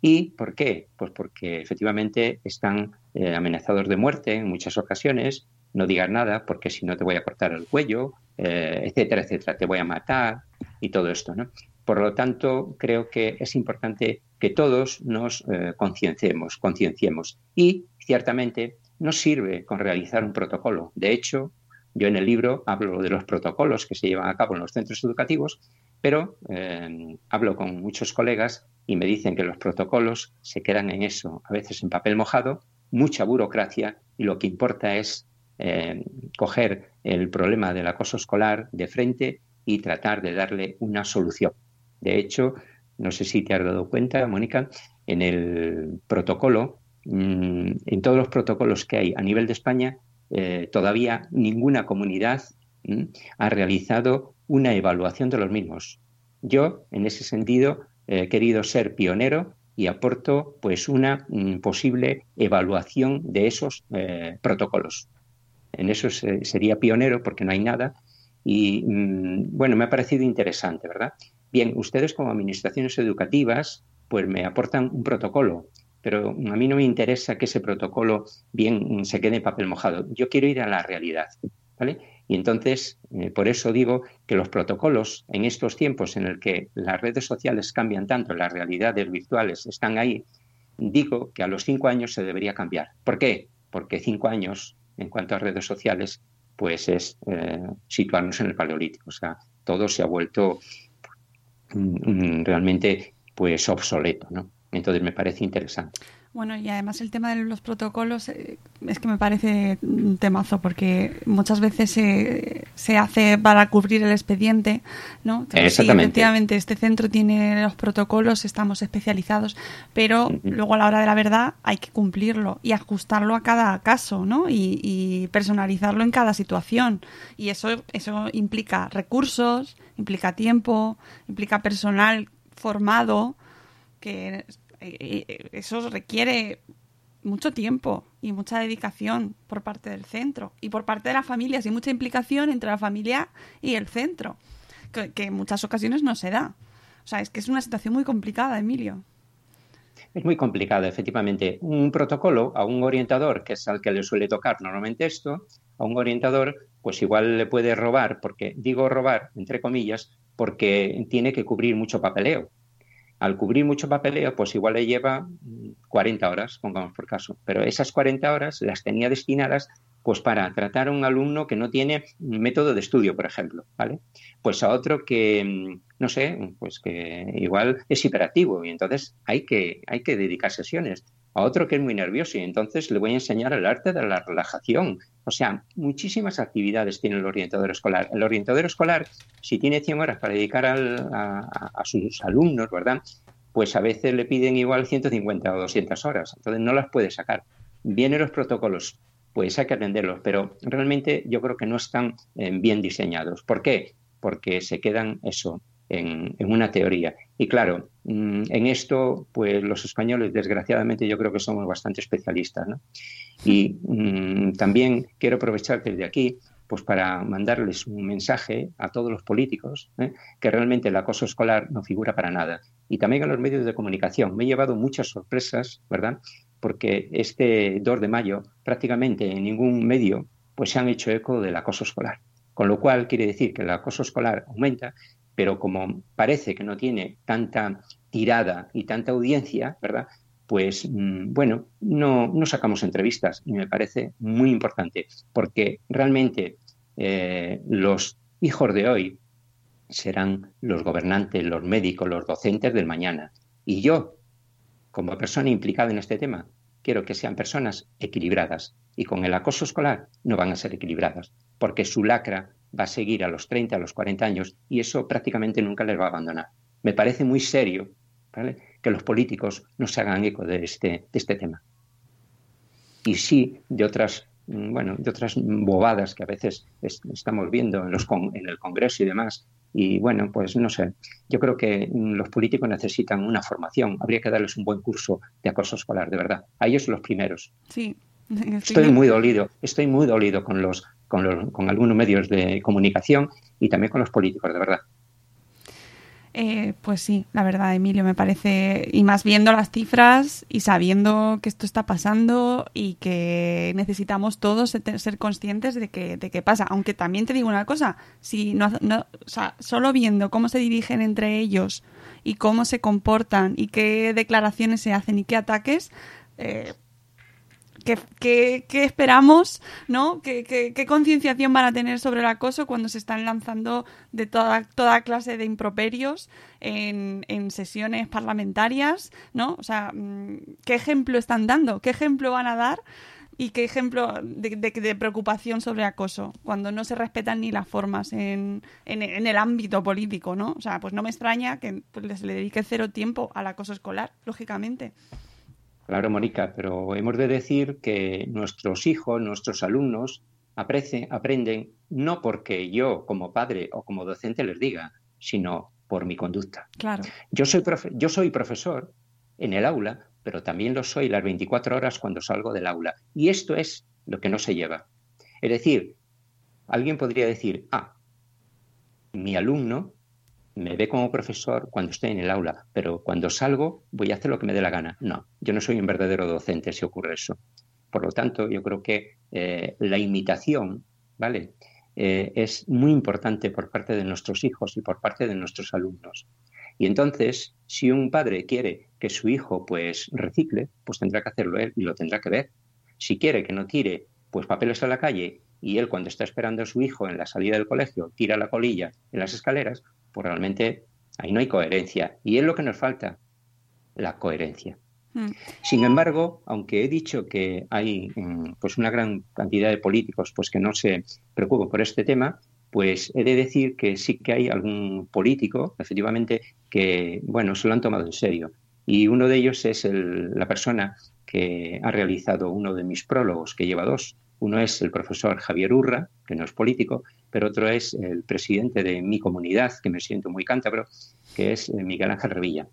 [SPEAKER 4] ¿Y por qué? Pues porque efectivamente están eh, amenazados de muerte en muchas ocasiones. No digas nada porque si no te voy a cortar el cuello, eh, etcétera, etcétera, te voy a matar y todo esto, ¿no? Por lo tanto, creo que es importante que todos nos eh, concienciemos, concienciemos. Y ciertamente no sirve con realizar un protocolo. De hecho, yo en el libro hablo de los protocolos que se llevan a cabo en los centros educativos, pero hablo con muchos colegas y me dicen que los protocolos se quedan en eso, a veces en papel mojado, mucha burocracia y lo que importa es eh, coger el problema del acoso escolar de frente y tratar de darle una solución. De hecho, no sé si te has dado cuenta, Mónica, en el protocolo, mm, en todos los protocolos que hay a nivel de España, eh, todavía ninguna comunidad ha realizado una evaluación de los mismos. Yo, en ese sentido, he querido ser pionero y aporto pues una mm, posible evaluación de esos eh, protocolos. En eso sería pionero porque no hay nada y mm, bueno, me ha parecido interesante, ¿verdad? Bien, ustedes como administraciones educativas pues me aportan un protocolo, pero a mí no me interesa que ese protocolo bien se quede en papel mojado. Yo quiero ir a la realidad, ¿vale? Y entonces, eh, por eso digo que los protocolos en estos tiempos en el que las redes sociales cambian tanto, las realidades virtuales están ahí, digo que a los cinco años se debería cambiar. ¿Por qué? Porque cinco años, en cuanto a redes sociales, pues es eh, situarnos en el paleolítico. O sea, todo se ha vuelto mm, realmente pues obsoleto, ¿no? Entonces me parece interesante.
[SPEAKER 3] Bueno, y además el tema de los protocolos eh, es que me parece un temazo porque muchas veces se, se hace para cubrir el expediente, ¿no? efectivamente, este centro tiene los protocolos, estamos especializados, pero luego a la hora de la verdad hay que cumplirlo y ajustarlo a cada caso, ¿no? Y, y personalizarlo en cada situación. Y eso, eso implica recursos, implica tiempo, implica personal formado que eso requiere mucho tiempo y mucha dedicación por parte del centro y por parte de las familias y mucha implicación entre la familia y el centro, que, en muchas ocasiones no se da. O sea, es que es una situación muy complicada, Emilio.
[SPEAKER 4] Es muy complicado, efectivamente. Un protocolo a un orientador, que es al que le suele tocar normalmente esto, a un orientador, pues igual le puede robar, porque digo robar, entre comillas, porque tiene que cubrir mucho papeleo al cubrir mucho papeleo, pues igual le lleva 40 horas, pongamos por caso, pero esas 40 horas las tenía destinadas pues para tratar a un alumno que no tiene método de estudio, por ejemplo, ¿vale? Pues a otro que, no sé, pues que igual es hiperactivo y entonces hay que, hay que dedicar sesiones a otro que es muy nervioso y entonces le voy a enseñar el arte de la relajación. O sea, muchísimas actividades tiene el orientador escolar. El orientador escolar, si tiene 100 horas para dedicar a, sus alumnos, ¿verdad? Pues a veces le piden igual 150 o 200 horas, entonces no las puede sacar. Vienen los protocolos, pues hay que atenderlos, pero realmente yo creo que no están eh, bien diseñados. ¿Por qué? Porque se quedan eso, en, una teoría. Y claro, mm, en esto, pues los españoles, desgraciadamente, yo creo que somos bastante especialistas. ¿no? Y mm, también quiero aprovechar desde aquí pues para mandarles un mensaje a todos los políticos ¿eh? que realmente el acoso escolar no figura para nada. Y también a los medios de comunicación. Me he llevado muchas sorpresas, ¿verdad? Porque este 2 de mayo prácticamente en ningún medio pues se han hecho eco del acoso escolar. Con lo cual quiere decir que el acoso escolar aumenta, pero como parece que no tiene tanta tirada y tanta audiencia, ¿verdad? Pues mm, bueno, no, no sacamos entrevistas y me parece muy importante, porque realmente eh, los hijos de hoy serán los gobernantes, los médicos, los docentes del mañana. Y yo, como persona implicada en este tema, quiero que sean personas equilibradas. Y con el acoso escolar no van a ser equilibradas, porque su lacra va a seguir a los 30, a los 40 años, y eso prácticamente nunca les va a abandonar. Me parece muy serio que los políticos no se hagan eco de este, de este tema. Y sí de otras Mm, bueno, de otras bobadas que a veces estamos viendo en, los en el Congreso y demás. Y bueno, pues no sé, yo creo que mm, los políticos necesitan una formación, habría que darles un buen curso de acoso escolar, de verdad, a ellos los primeros.
[SPEAKER 3] Sí. [laughs]
[SPEAKER 4] Estoy muy dolido, estoy muy dolido con los, con los, con algunos medios de comunicación y también con los políticos, de verdad.
[SPEAKER 3] Eh, pues sí, la verdad, Emilio, me parece, y más viendo las cifras y sabiendo que esto está pasando y que necesitamos todos ser conscientes de que, pasa. Aunque también te digo una cosa, si no, no, o sea, solo viendo cómo se dirigen entre ellos y cómo se comportan y qué declaraciones se hacen y qué ataques, eh, ¿Qué, esperamos? ¿no? ¿Qué, concienciación van a tener sobre el acoso cuando se están lanzando de toda, toda clase de improperios en, sesiones parlamentarias? ¿no? O sea, mm, ¿qué ejemplo están dando? ¿Qué ejemplo van a dar? ¿Y qué ejemplo de, preocupación sobre acoso? Cuando no se respetan ni las formas en, en, el ámbito político, ¿no? O sea, pues no me extraña que pues, se le dedique cero tiempo al acoso escolar, lógicamente.
[SPEAKER 4] Claro, Mónica, pero hemos de decir que nuestros hijos, nuestros alumnos, aprenden no porque yo como padre o como docente les diga, sino por mi conducta.
[SPEAKER 3] Claro.
[SPEAKER 4] Yo soy, yo soy profesor en el aula, pero también lo soy las 24 horas cuando salgo del aula. Y esto es lo que no se lleva. Es decir, alguien podría decir, ah, mi alumno me ve como profesor cuando estoy en el aula, pero cuando salgo voy a hacer lo que me dé la gana. No, yo no soy un verdadero docente si ocurre eso. Por lo tanto, yo creo que eh, la imitación, ¿vale? Eh, es muy importante por parte de nuestros hijos y por parte de nuestros alumnos. Y entonces, si un padre quiere que su hijo pues recicle, pues tendrá que hacerlo él y lo tendrá que ver. Si quiere que no tire pues papeles a la calle y él cuando está esperando a su hijo en la salida del colegio tira la colilla en las escaleras, pues realmente ahí no hay coherencia. Y es lo que nos falta, la coherencia. Mm. Sin embargo, aunque he dicho que hay mm, pues una gran cantidad de políticos pues que no se preocupan por este tema, pues he de decir que sí que hay algún político, efectivamente, que bueno, se lo han tomado en serio. Y uno de ellos es la persona que ha realizado uno de mis prólogos, que lleva dos. Uno es el profesor Javier Urra, que no es político, pero otro es el presidente de mi comunidad, que me siento muy cántabro, que es eh, Miguel Ángel Revilla.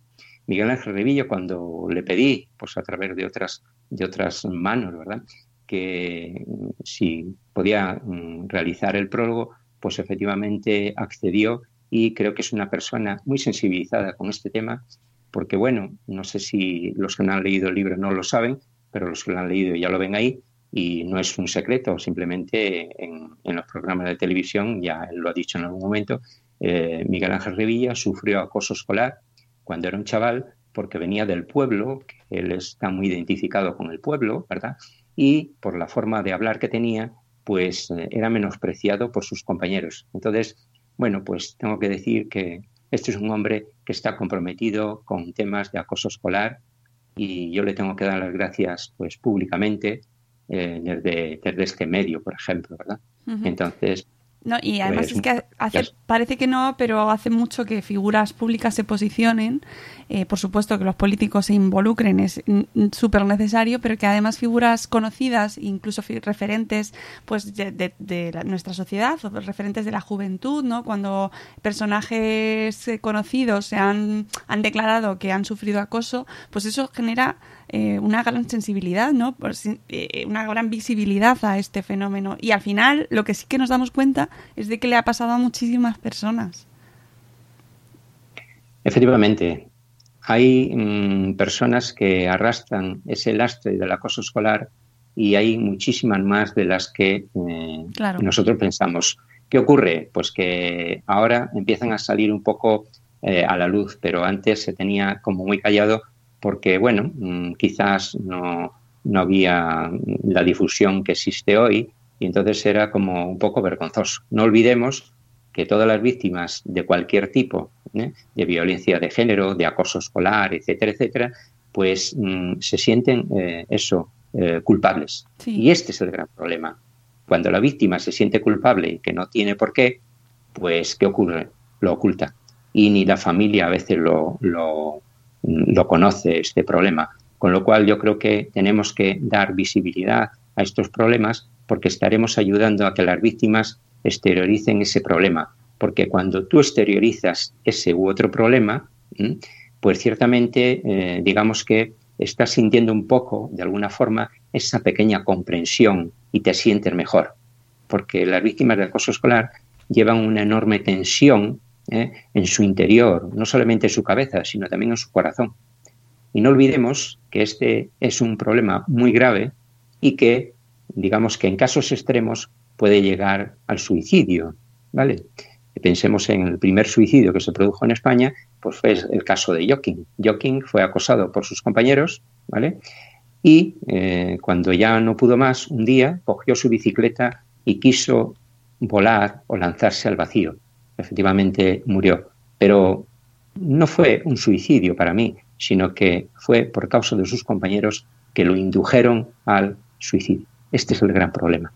[SPEAKER 4] Miguel Ángel Revilla, cuando le pedí, pues a través de otras, de otras manos, ¿verdad?, que mm, si podía mm, realizar el prólogo, pues efectivamente accedió y creo que es una persona muy sensibilizada con este tema, porque bueno, no sé si los que no han leído el libro no lo saben, pero los que lo han leído ya lo ven ahí, y no es un secreto, simplemente en, los programas de televisión, ya lo ha dicho en algún momento, eh, Miguel Ángel Revilla sufrió acoso escolar cuando era un chaval porque venía del pueblo, que él está muy identificado con el pueblo, ¿verdad? Y por la forma de hablar que tenía, pues eh, era menospreciado por sus compañeros. Entonces, bueno, pues tengo que decir que este es un hombre que está comprometido con temas de acoso escolar y yo le tengo que dar las gracias pues públicamente eh, desde, este medio, por ejemplo, ¿verdad? Entonces,
[SPEAKER 3] No, y además
[SPEAKER 4] Pues,
[SPEAKER 3] es que hace, parece que no, pero hace mucho que figuras públicas se posicionen. Eh, por supuesto que los políticos se involucren, es súper necesario, pero que además figuras conocidas, incluso referentes pues de, de- de la- nuestra sociedad, o referentes de la juventud, ¿no? Cuando personajes eh, conocidos se han, han declarado que han sufrido acoso, pues eso genera eh, una gran sensibilidad, ¿no? Pues, eh, una gran visibilidad a este fenómeno. Y al final, lo que sí que nos damos cuenta es de que le ha pasado a muchísimas personas.
[SPEAKER 4] Efectivamente, hay mm, personas que arrastran ese lastre del acoso escolar y hay muchísimas más de las que eh,
[SPEAKER 3] Claro.
[SPEAKER 4] nosotros pensamos. ¿Qué ocurre? Pues que ahora empiezan a salir un poco eh, a la luz, pero antes se tenía como muy callado porque, bueno, mm, quizás no, no había la difusión que existe hoy y entonces era como un poco vergonzoso. No olvidemos que todas las víctimas de cualquier tipo, ¿eh? de violencia de género, de acoso escolar, etcétera, etcétera, pues mm, se sienten eh, eso, eh, culpables.
[SPEAKER 3] Sí.
[SPEAKER 4] Y este es el gran problema. Cuando la víctima se siente culpable y que no tiene por qué, pues ¿qué ocurre? Lo oculta. Y ni la familia a veces lo, lo, lo conoce, este problema. Con lo cual yo creo que tenemos que dar visibilidad a estos problemas porque estaremos ayudando a que las víctimas exterioricen ese problema. Porque cuando tú exteriorizas ese u otro problema, pues ciertamente eh, digamos que estás sintiendo un poco, de alguna forma, esa pequeña comprensión y te sientes mejor. Porque las víctimas del acoso escolar llevan una enorme tensión ¿eh? en su interior, no solamente en su cabeza, sino también en su corazón. Y no olvidemos que este es un problema muy grave y que, digamos que en casos extremos puede llegar al suicidio, ¿vale? Pensemos en el primer suicidio que se produjo en España, pues fue el caso de Joaquín. Joaquín fue acosado por sus compañeros, ¿vale? Y eh, cuando ya no pudo más, un día cogió su bicicleta y quiso volar o lanzarse al vacío. Efectivamente murió. Pero no fue un suicidio para mí, sino que fue por causa de sus compañeros que lo indujeron al suicidio. Este es el gran problema.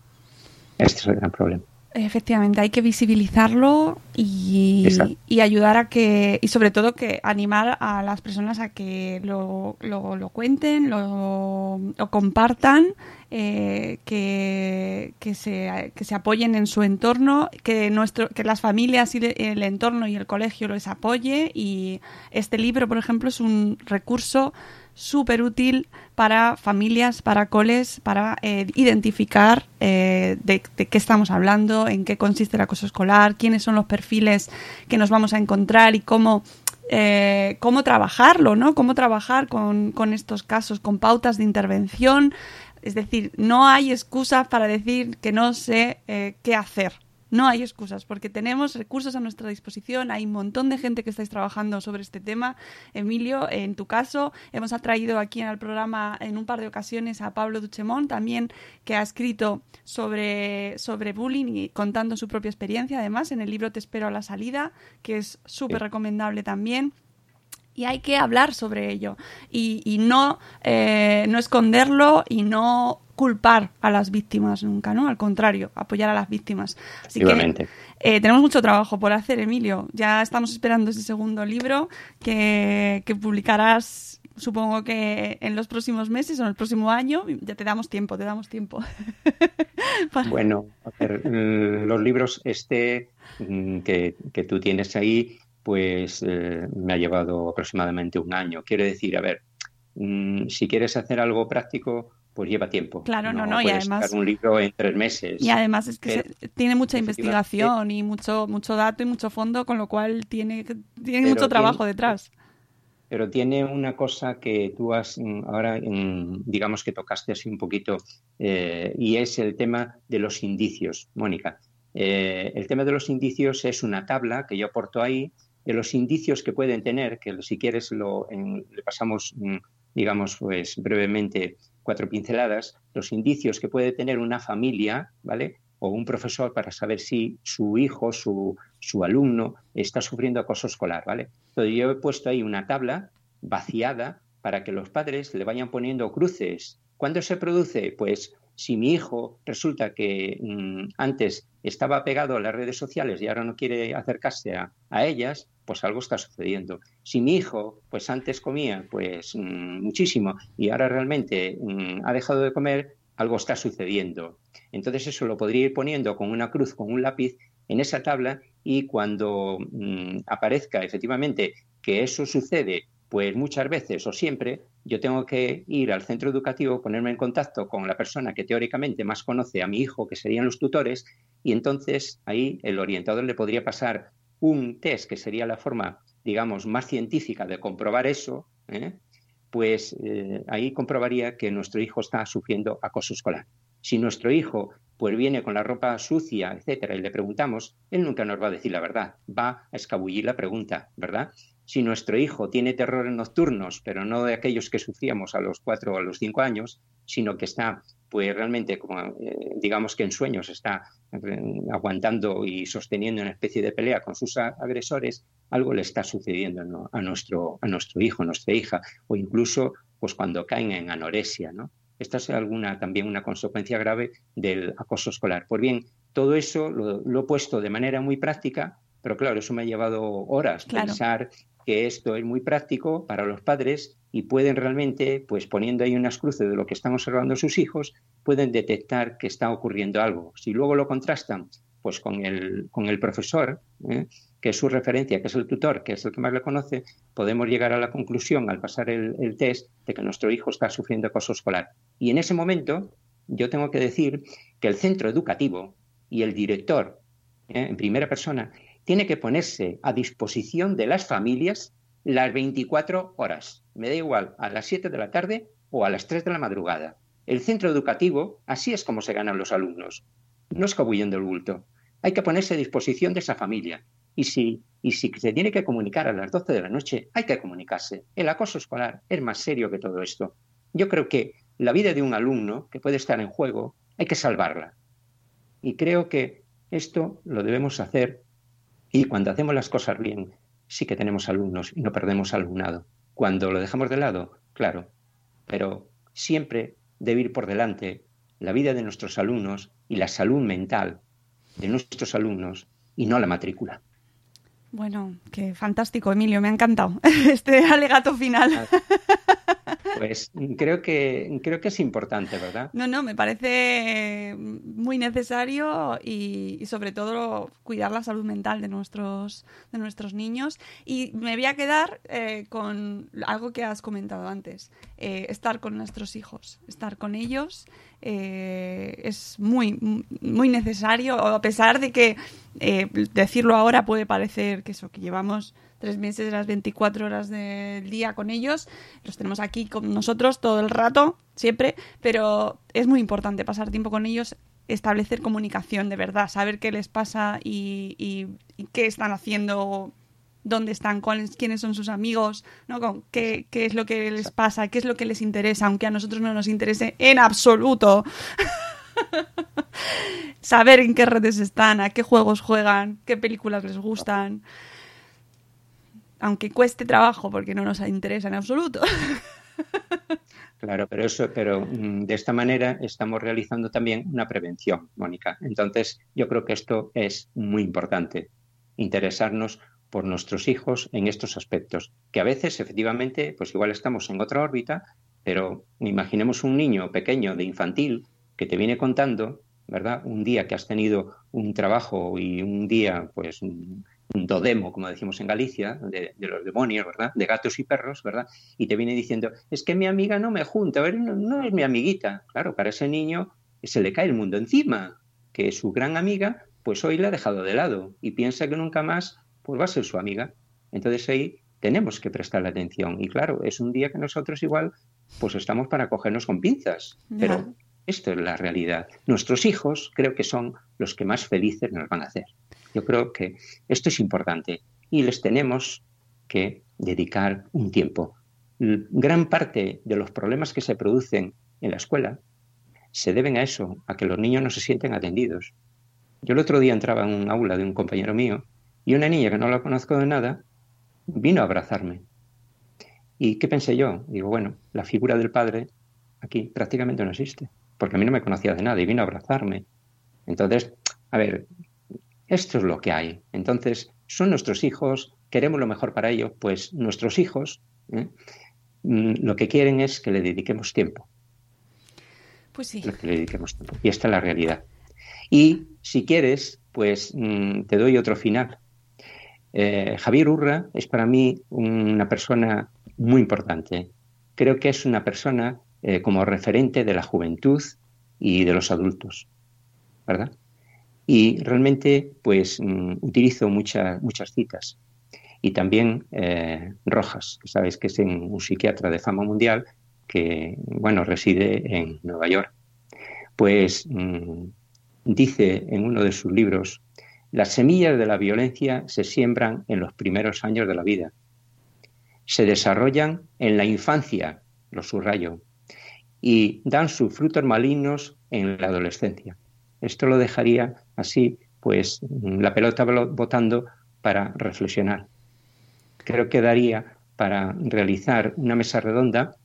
[SPEAKER 4] Este es el gran problema.
[SPEAKER 3] Efectivamente, hay que visibilizarlo y, y ayudar a que, y sobre todo que animar a las personas a que lo, lo, lo cuenten, lo, lo compartan, eh, que, que, se, que se apoyen en su entorno, que, nuestro, que las familias y el entorno y el colegio les apoye. Y este libro, por ejemplo, es un recurso súper útil para familias, para coles, para eh, identificar eh, de, de qué estamos hablando, en qué consiste el acoso escolar, quiénes son los perfiles que nos vamos a encontrar y cómo, eh, cómo trabajarlo, ¿no? Cómo trabajar con, con estos casos, con pautas de intervención. Es decir, no hay excusas para decir que no sé eh, qué hacer. No hay excusas porque tenemos recursos a nuestra disposición. Hay un montón de gente que estáis trabajando sobre este tema. Emilio, en tu caso, hemos atraído aquí en el programa en un par de ocasiones a Pablo Duchemón, también que ha escrito sobre, sobre bullying y contando su propia experiencia. Además, en el libro Te espero a la salida, que es súper recomendable también y hay que hablar sobre ello y, y no, eh, no esconderlo y no culpar a las víctimas nunca, ¿no? Al contrario, apoyar a las víctimas. Así que eh, tenemos mucho trabajo por hacer, Emilio. Ya estamos esperando ese segundo libro que, que publicarás, supongo que en los próximos meses o en el próximo año. Ya te damos tiempo, te damos tiempo. [laughs] Para-
[SPEAKER 4] Bueno, a ver, mm, los libros este mm, que, que tú tienes ahí, pues eh, me ha llevado aproximadamente un año. Quiero decir, a ver, mm, si quieres hacer algo práctico, pues lleva tiempo.
[SPEAKER 3] Claro, no, no, y además-
[SPEAKER 4] sacar un libro en tres meses.
[SPEAKER 3] Y además es que
[SPEAKER 4] Pero-
[SPEAKER 3] se- tiene mucha investigación y mucho, mucho dato y mucho fondo, con lo cual tiene, tiene mucho
[SPEAKER 4] tiene-
[SPEAKER 3] trabajo detrás.
[SPEAKER 4] Pero tiene una cosa que tú has mm, ahora, mm, digamos que tocaste así un poquito, eh, y es el tema de los indicios, Mónica. Eh, el tema de los indicios es una tabla que yo aporto ahí los indicios que pueden tener, que si quieres lo, en- le pasamos, mm, digamos, pues brevemente cuatro pinceladas, los indicios que puede tener una familia, ¿vale? O un profesor para saber si su hijo, su, su alumno está sufriendo acoso escolar, ¿vale? Entonces yo he puesto ahí una tabla vaciada para que los padres le vayan poniendo cruces ¿Cuándo se produce? Pues si mi hijo resulta que mm, antes estaba pegado a las redes sociales y ahora no quiere acercarse a, ellas, pues algo está sucediendo. Si mi hijo, pues antes comía pues mm, muchísimo y ahora realmente mm, ha dejado de comer, algo está sucediendo. Entonces eso lo podría ir poniendo con una cruz, con un lápiz en esa tabla y cuando aparezca efectivamente que eso sucede pues muchas veces o siempre yo tengo que ir al centro educativo, ponerme en contacto con la persona que teóricamente más conoce a mi hijo, que serían los tutores, y entonces ahí el orientador le podría pasar un test, que sería la forma, digamos, más científica de comprobar eso, ¿eh? pues eh, ahí comprobaría que nuestro hijo está sufriendo acoso escolar. Si nuestro hijo pues viene con la ropa sucia, etcétera, y le preguntamos, él nunca nos va a decir la verdad, va a escabullir la pregunta, ¿verdad? Si nuestro hijo tiene terrores nocturnos, pero no de aquellos que sufríamos a los cuatro o a los cinco años, sino que está, pues realmente, como eh, digamos que en sueños está eh, aguantando y sosteniendo una especie de pelea con sus agresores, algo le está sucediendo a, nuestro, a nuestro hijo, a nuestra hija, o incluso pues cuando caen en anorexia, ¿no? Esta es alguna, también una consecuencia grave del acoso escolar. Pues bien, todo eso lo, he puesto de manera muy práctica, pero claro, eso me ha llevado horas pensar que esto es muy práctico para los padres y pueden realmente, pues poniendo ahí unas cruces de lo que están observando sus hijos, pueden detectar que está ocurriendo algo. Si luego lo contrastan pues con el, con el profesor, ¿eh? que es su referencia, que es el tutor, que es el que más le conoce, podemos llegar a la conclusión al pasar el, test de que nuestro hijo está sufriendo acoso escolar. Y en ese momento yo tengo que decir que el centro educativo y el director, ¿eh? en primera persona, tiene que ponerse a disposición de las familias las 24 horas. Me da igual a las 7 de la tarde o a las 3 de la madrugada. El centro educativo, así es como se ganan los alumnos. No escabullendo el bulto. Hay que ponerse a disposición de esa familia. Y si, y si se tiene que comunicar a las 12 de la noche, hay que comunicarse. El acoso escolar es más serio que todo esto. Yo creo que la vida de un alumno que puede estar en juego, hay que salvarla. Y creo que esto lo debemos hacer y cuando hacemos las cosas bien, sí que tenemos alumnos y no perdemos alumnado. Cuando lo dejamos de lado, claro, pero siempre debe ir por delante la vida de nuestros alumnos y la salud mental de nuestros alumnos y no la matrícula.
[SPEAKER 3] Bueno, qué fantástico, Emilio, me ha encantado [laughs] este alegato final.
[SPEAKER 4] Pues creo que, creo que es importante, ¿verdad?
[SPEAKER 3] No, no, me parece muy necesario y, sobre todo cuidar la salud mental de nuestros, de nuestros niños. Y me voy a quedar eh, con algo que has comentado antes, eh, estar con nuestros hijos, estar con ellos. Eh, es muy, muy necesario, a pesar de que decirlo ahora puede parecer que eso, que llevamos tres meses de las 24 horas del día con ellos. Los tenemos aquí con nosotros todo el rato, siempre, pero es muy importante pasar tiempo con ellos, establecer comunicación de verdad, saber qué les pasa y, qué están haciendo dónde están, cuáles, quiénes son sus amigos, ¿no? qué, qué, es lo que les pasa, qué es lo que les interesa, aunque a nosotros no nos interese en absoluto. [laughs] Saber en qué redes están, a qué juegos juegan, qué películas les gustan aunque cueste trabajo porque no nos interesa en absoluto.
[SPEAKER 4] Claro, pero eso, pero mm, de esta manera estamos realizando también una prevención, Mónica. Entonces, yo creo que esto es muy importante, interesarnos por nuestros hijos en estos aspectos, que a veces efectivamente, pues igual estamos en otra órbita, pero imaginemos un niño pequeño de infantil que te viene contando, ¿verdad? Un día que has tenido un trabajo y un día, pues, dodemo, como decimos en Galicia, de, los demonios, ¿verdad? De gatos y perros, ¿verdad? Y te viene diciendo, es que mi amiga no me junta, no, no es mi amiguita. Claro, para ese niño se le cae el mundo encima, que su gran amiga, pues hoy la ha dejado de lado y piensa que nunca más pues va a ser su amiga. Entonces ahí tenemos que prestarle atención. Y claro, es un día que nosotros igual pues estamos para cogernos con pinzas, pero esto es la realidad. Nuestros hijos creo que son los que más felices nos van a hacer. Yo creo que esto es importante y les tenemos que dedicar un tiempo. Gran parte de los problemas que se producen en la escuela se deben a eso, a que los niños no se sienten atendidos. Yo el otro día entraba en un aula de un compañero mío y una niña que no la conozco de nada vino a abrazarme. ¿Y qué pensé yo? Digo, bueno, la figura del padre aquí prácticamente no existe, porque a mí no me conocía de nada y vino a abrazarme. Entonces, a ver, esto es lo que hay. Entonces, son nuestros hijos, queremos lo mejor para ellos, pues nuestros hijos ¿eh? mm, lo que quieren es que le dediquemos tiempo.
[SPEAKER 3] Pues sí.
[SPEAKER 4] Que le dediquemos tiempo. Y esta es la realidad. Y si quieres, pues mm, te doy otro final. Eh, Javier Urra es para mí una persona muy importante. Creo que es una persona eh, como referente de la juventud y de los adultos, ¿verdad? Y realmente, pues, mm, utilizo muchas muchas citas. Y también eh, Rojas, que que es un psiquiatra de fama mundial que, bueno, reside en Nueva York. Pues mm, dice en uno de sus libros, las semillas de la violencia se siembran en los primeros años de la vida. Se desarrollan en la infancia, lo subrayo, y dan sus frutos malignos en la adolescencia. Esto lo dejaría así, pues la pelota botando para reflexionar. Creo que daría para realizar una mesa redonda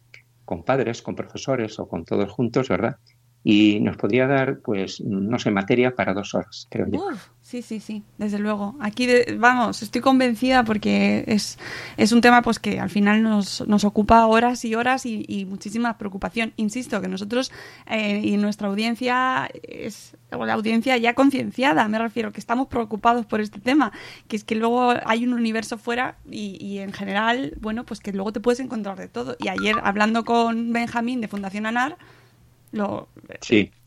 [SPEAKER 4] con padres, con profesores o con todos juntos, ¿verdad? Y nos podría dar, pues, no sé, materia para dos horas, creo yo.
[SPEAKER 3] Sí, sí, sí, desde luego. Aquí, vamos, estoy convencida porque es, es un tema pues que al final nos, nos ocupa horas y horas y, muchísima preocupación. Insisto que nosotros eh, y nuestra audiencia es la audiencia ya concienciada, me refiero, que estamos preocupados por este tema, que es que luego hay un universo fuera y, y en general, bueno, pues que luego te puedes encontrar de todo. Y ayer, hablando con Benjamín de Fundación ANAR, lo,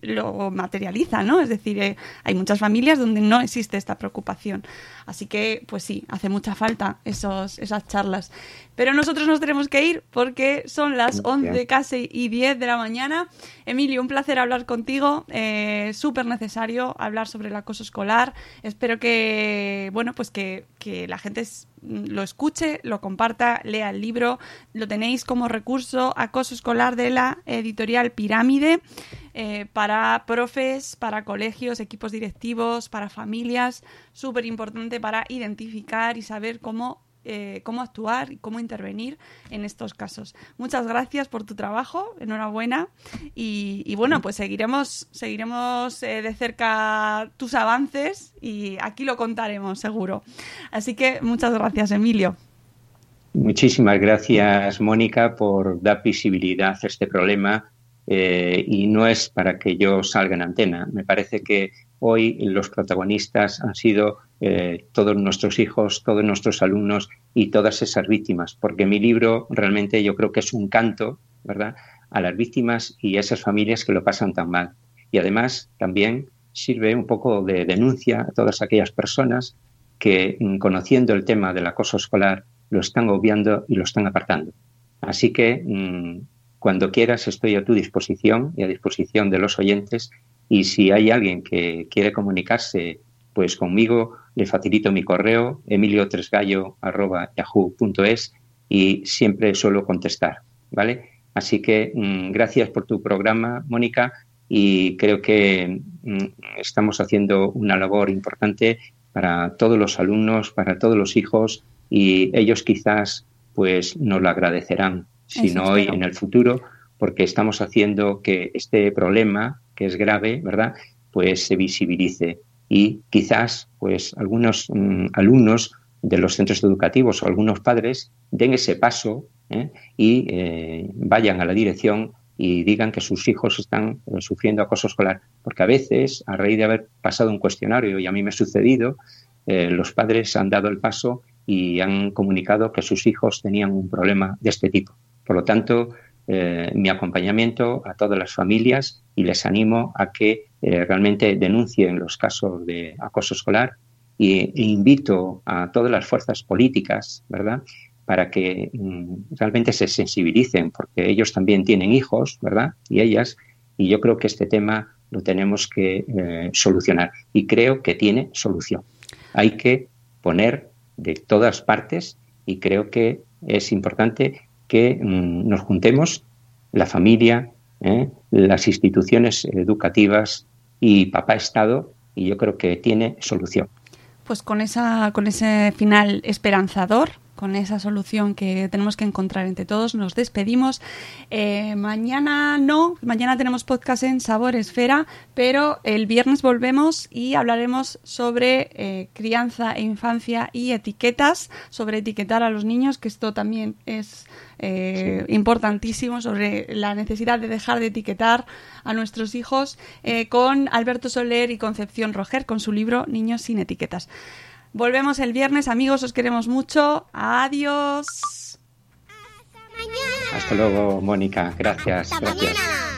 [SPEAKER 3] lo materializa, ¿no? Es decir, eh, hay muchas familias donde no existe esta preocupación. Así que, pues sí, hace mucha falta esos, esas charlas. Pero nosotros nos tenemos que ir porque son las 11 casi y 10 de la mañana. Emilio, un placer hablar contigo. Eh, Súper necesario hablar sobre el acoso escolar. Espero que, bueno, pues que, que la gente lo escuche, lo comparta, lea el libro. Lo tenéis como recurso acoso escolar de la editorial Pirámide. Eh, para profes, para colegios, equipos directivos, para familias, súper importante para identificar y saber cómo eh, cómo actuar y cómo intervenir en estos casos. Muchas gracias por tu trabajo, enhorabuena y, bueno, pues seguiremos, seguiremos eh, de cerca tus avances y aquí lo contaremos seguro. Así que muchas gracias, Emilio.
[SPEAKER 4] Muchísimas gracias, Mónica, por dar visibilidad a este problema eh, y no es para que yo salga en antena. Me parece que hoy los protagonistas han sido eh, todos nuestros hijos, todos nuestros alumnos y todas esas víctimas, porque mi libro realmente yo creo que es un canto, ¿verdad?, a las víctimas y a esas familias que lo pasan tan mal. Y además también sirve un poco de denuncia a todas aquellas personas que, mm, conociendo el tema del acoso escolar, lo están obviando y lo están apartando. Así que mm, cuando quieras estoy a tu disposición y a disposición de los oyentes y si hay alguien que quiere comunicarse pues conmigo le facilito mi correo emiliotresgallo.yahoo.es y siempre suelo contestar, ¿vale? Así que mm, gracias por tu programa, Mónica, y creo que mm, estamos haciendo una labor importante para todos los alumnos, para todos los hijos y ellos quizás pues nos lo agradecerán sino hoy en el futuro, porque estamos haciendo que este problema, que es grave, ¿verdad?, pues se visibilice y quizás pues algunos mm, alumnos de los centros educativos o algunos padres den ese paso ¿eh? y eh, vayan a la dirección y digan que sus hijos están eh, sufriendo acoso escolar. Porque a veces, a raíz de haber pasado un cuestionario, y a mí me ha sucedido, los padres han dado el paso y han comunicado que sus hijos tenían un problema de este tipo. Por lo tanto, eh, mi acompañamiento a todas las familias y les animo a que eh, realmente denuncien los casos de acoso escolar e invito a todas las fuerzas políticas, ¿verdad?, para que mm, realmente se sensibilicen, porque ellos también tienen hijos, ¿verdad?, y ellas, y yo creo que este tema lo tenemos que eh, solucionar y creo que tiene solución. Hay que poner de todas partes y creo que es importante que mm, nos juntemos, la familia, ¿eh? las instituciones educativas y papá Estado, y yo creo que tiene solución.
[SPEAKER 3] Pues con, esa, con ese final esperanzador, con esa solución que tenemos que encontrar entre todos. Nos despedimos. Eh, mañana no, mañana tenemos podcast en Sabor Esfera, pero el viernes volvemos y hablaremos sobre eh, crianza e infancia y etiquetas, sobre etiquetar a los niños, que esto también es eh, importantísimo, sobre la necesidad de dejar de etiquetar a nuestros hijos, eh, con Alberto Soler y Concepción Roger, con su libro Niños sin etiquetas. Volvemos el viernes, amigos, os queremos mucho. Adiós.
[SPEAKER 4] Hasta luego, Mónica. Gracias. gracias.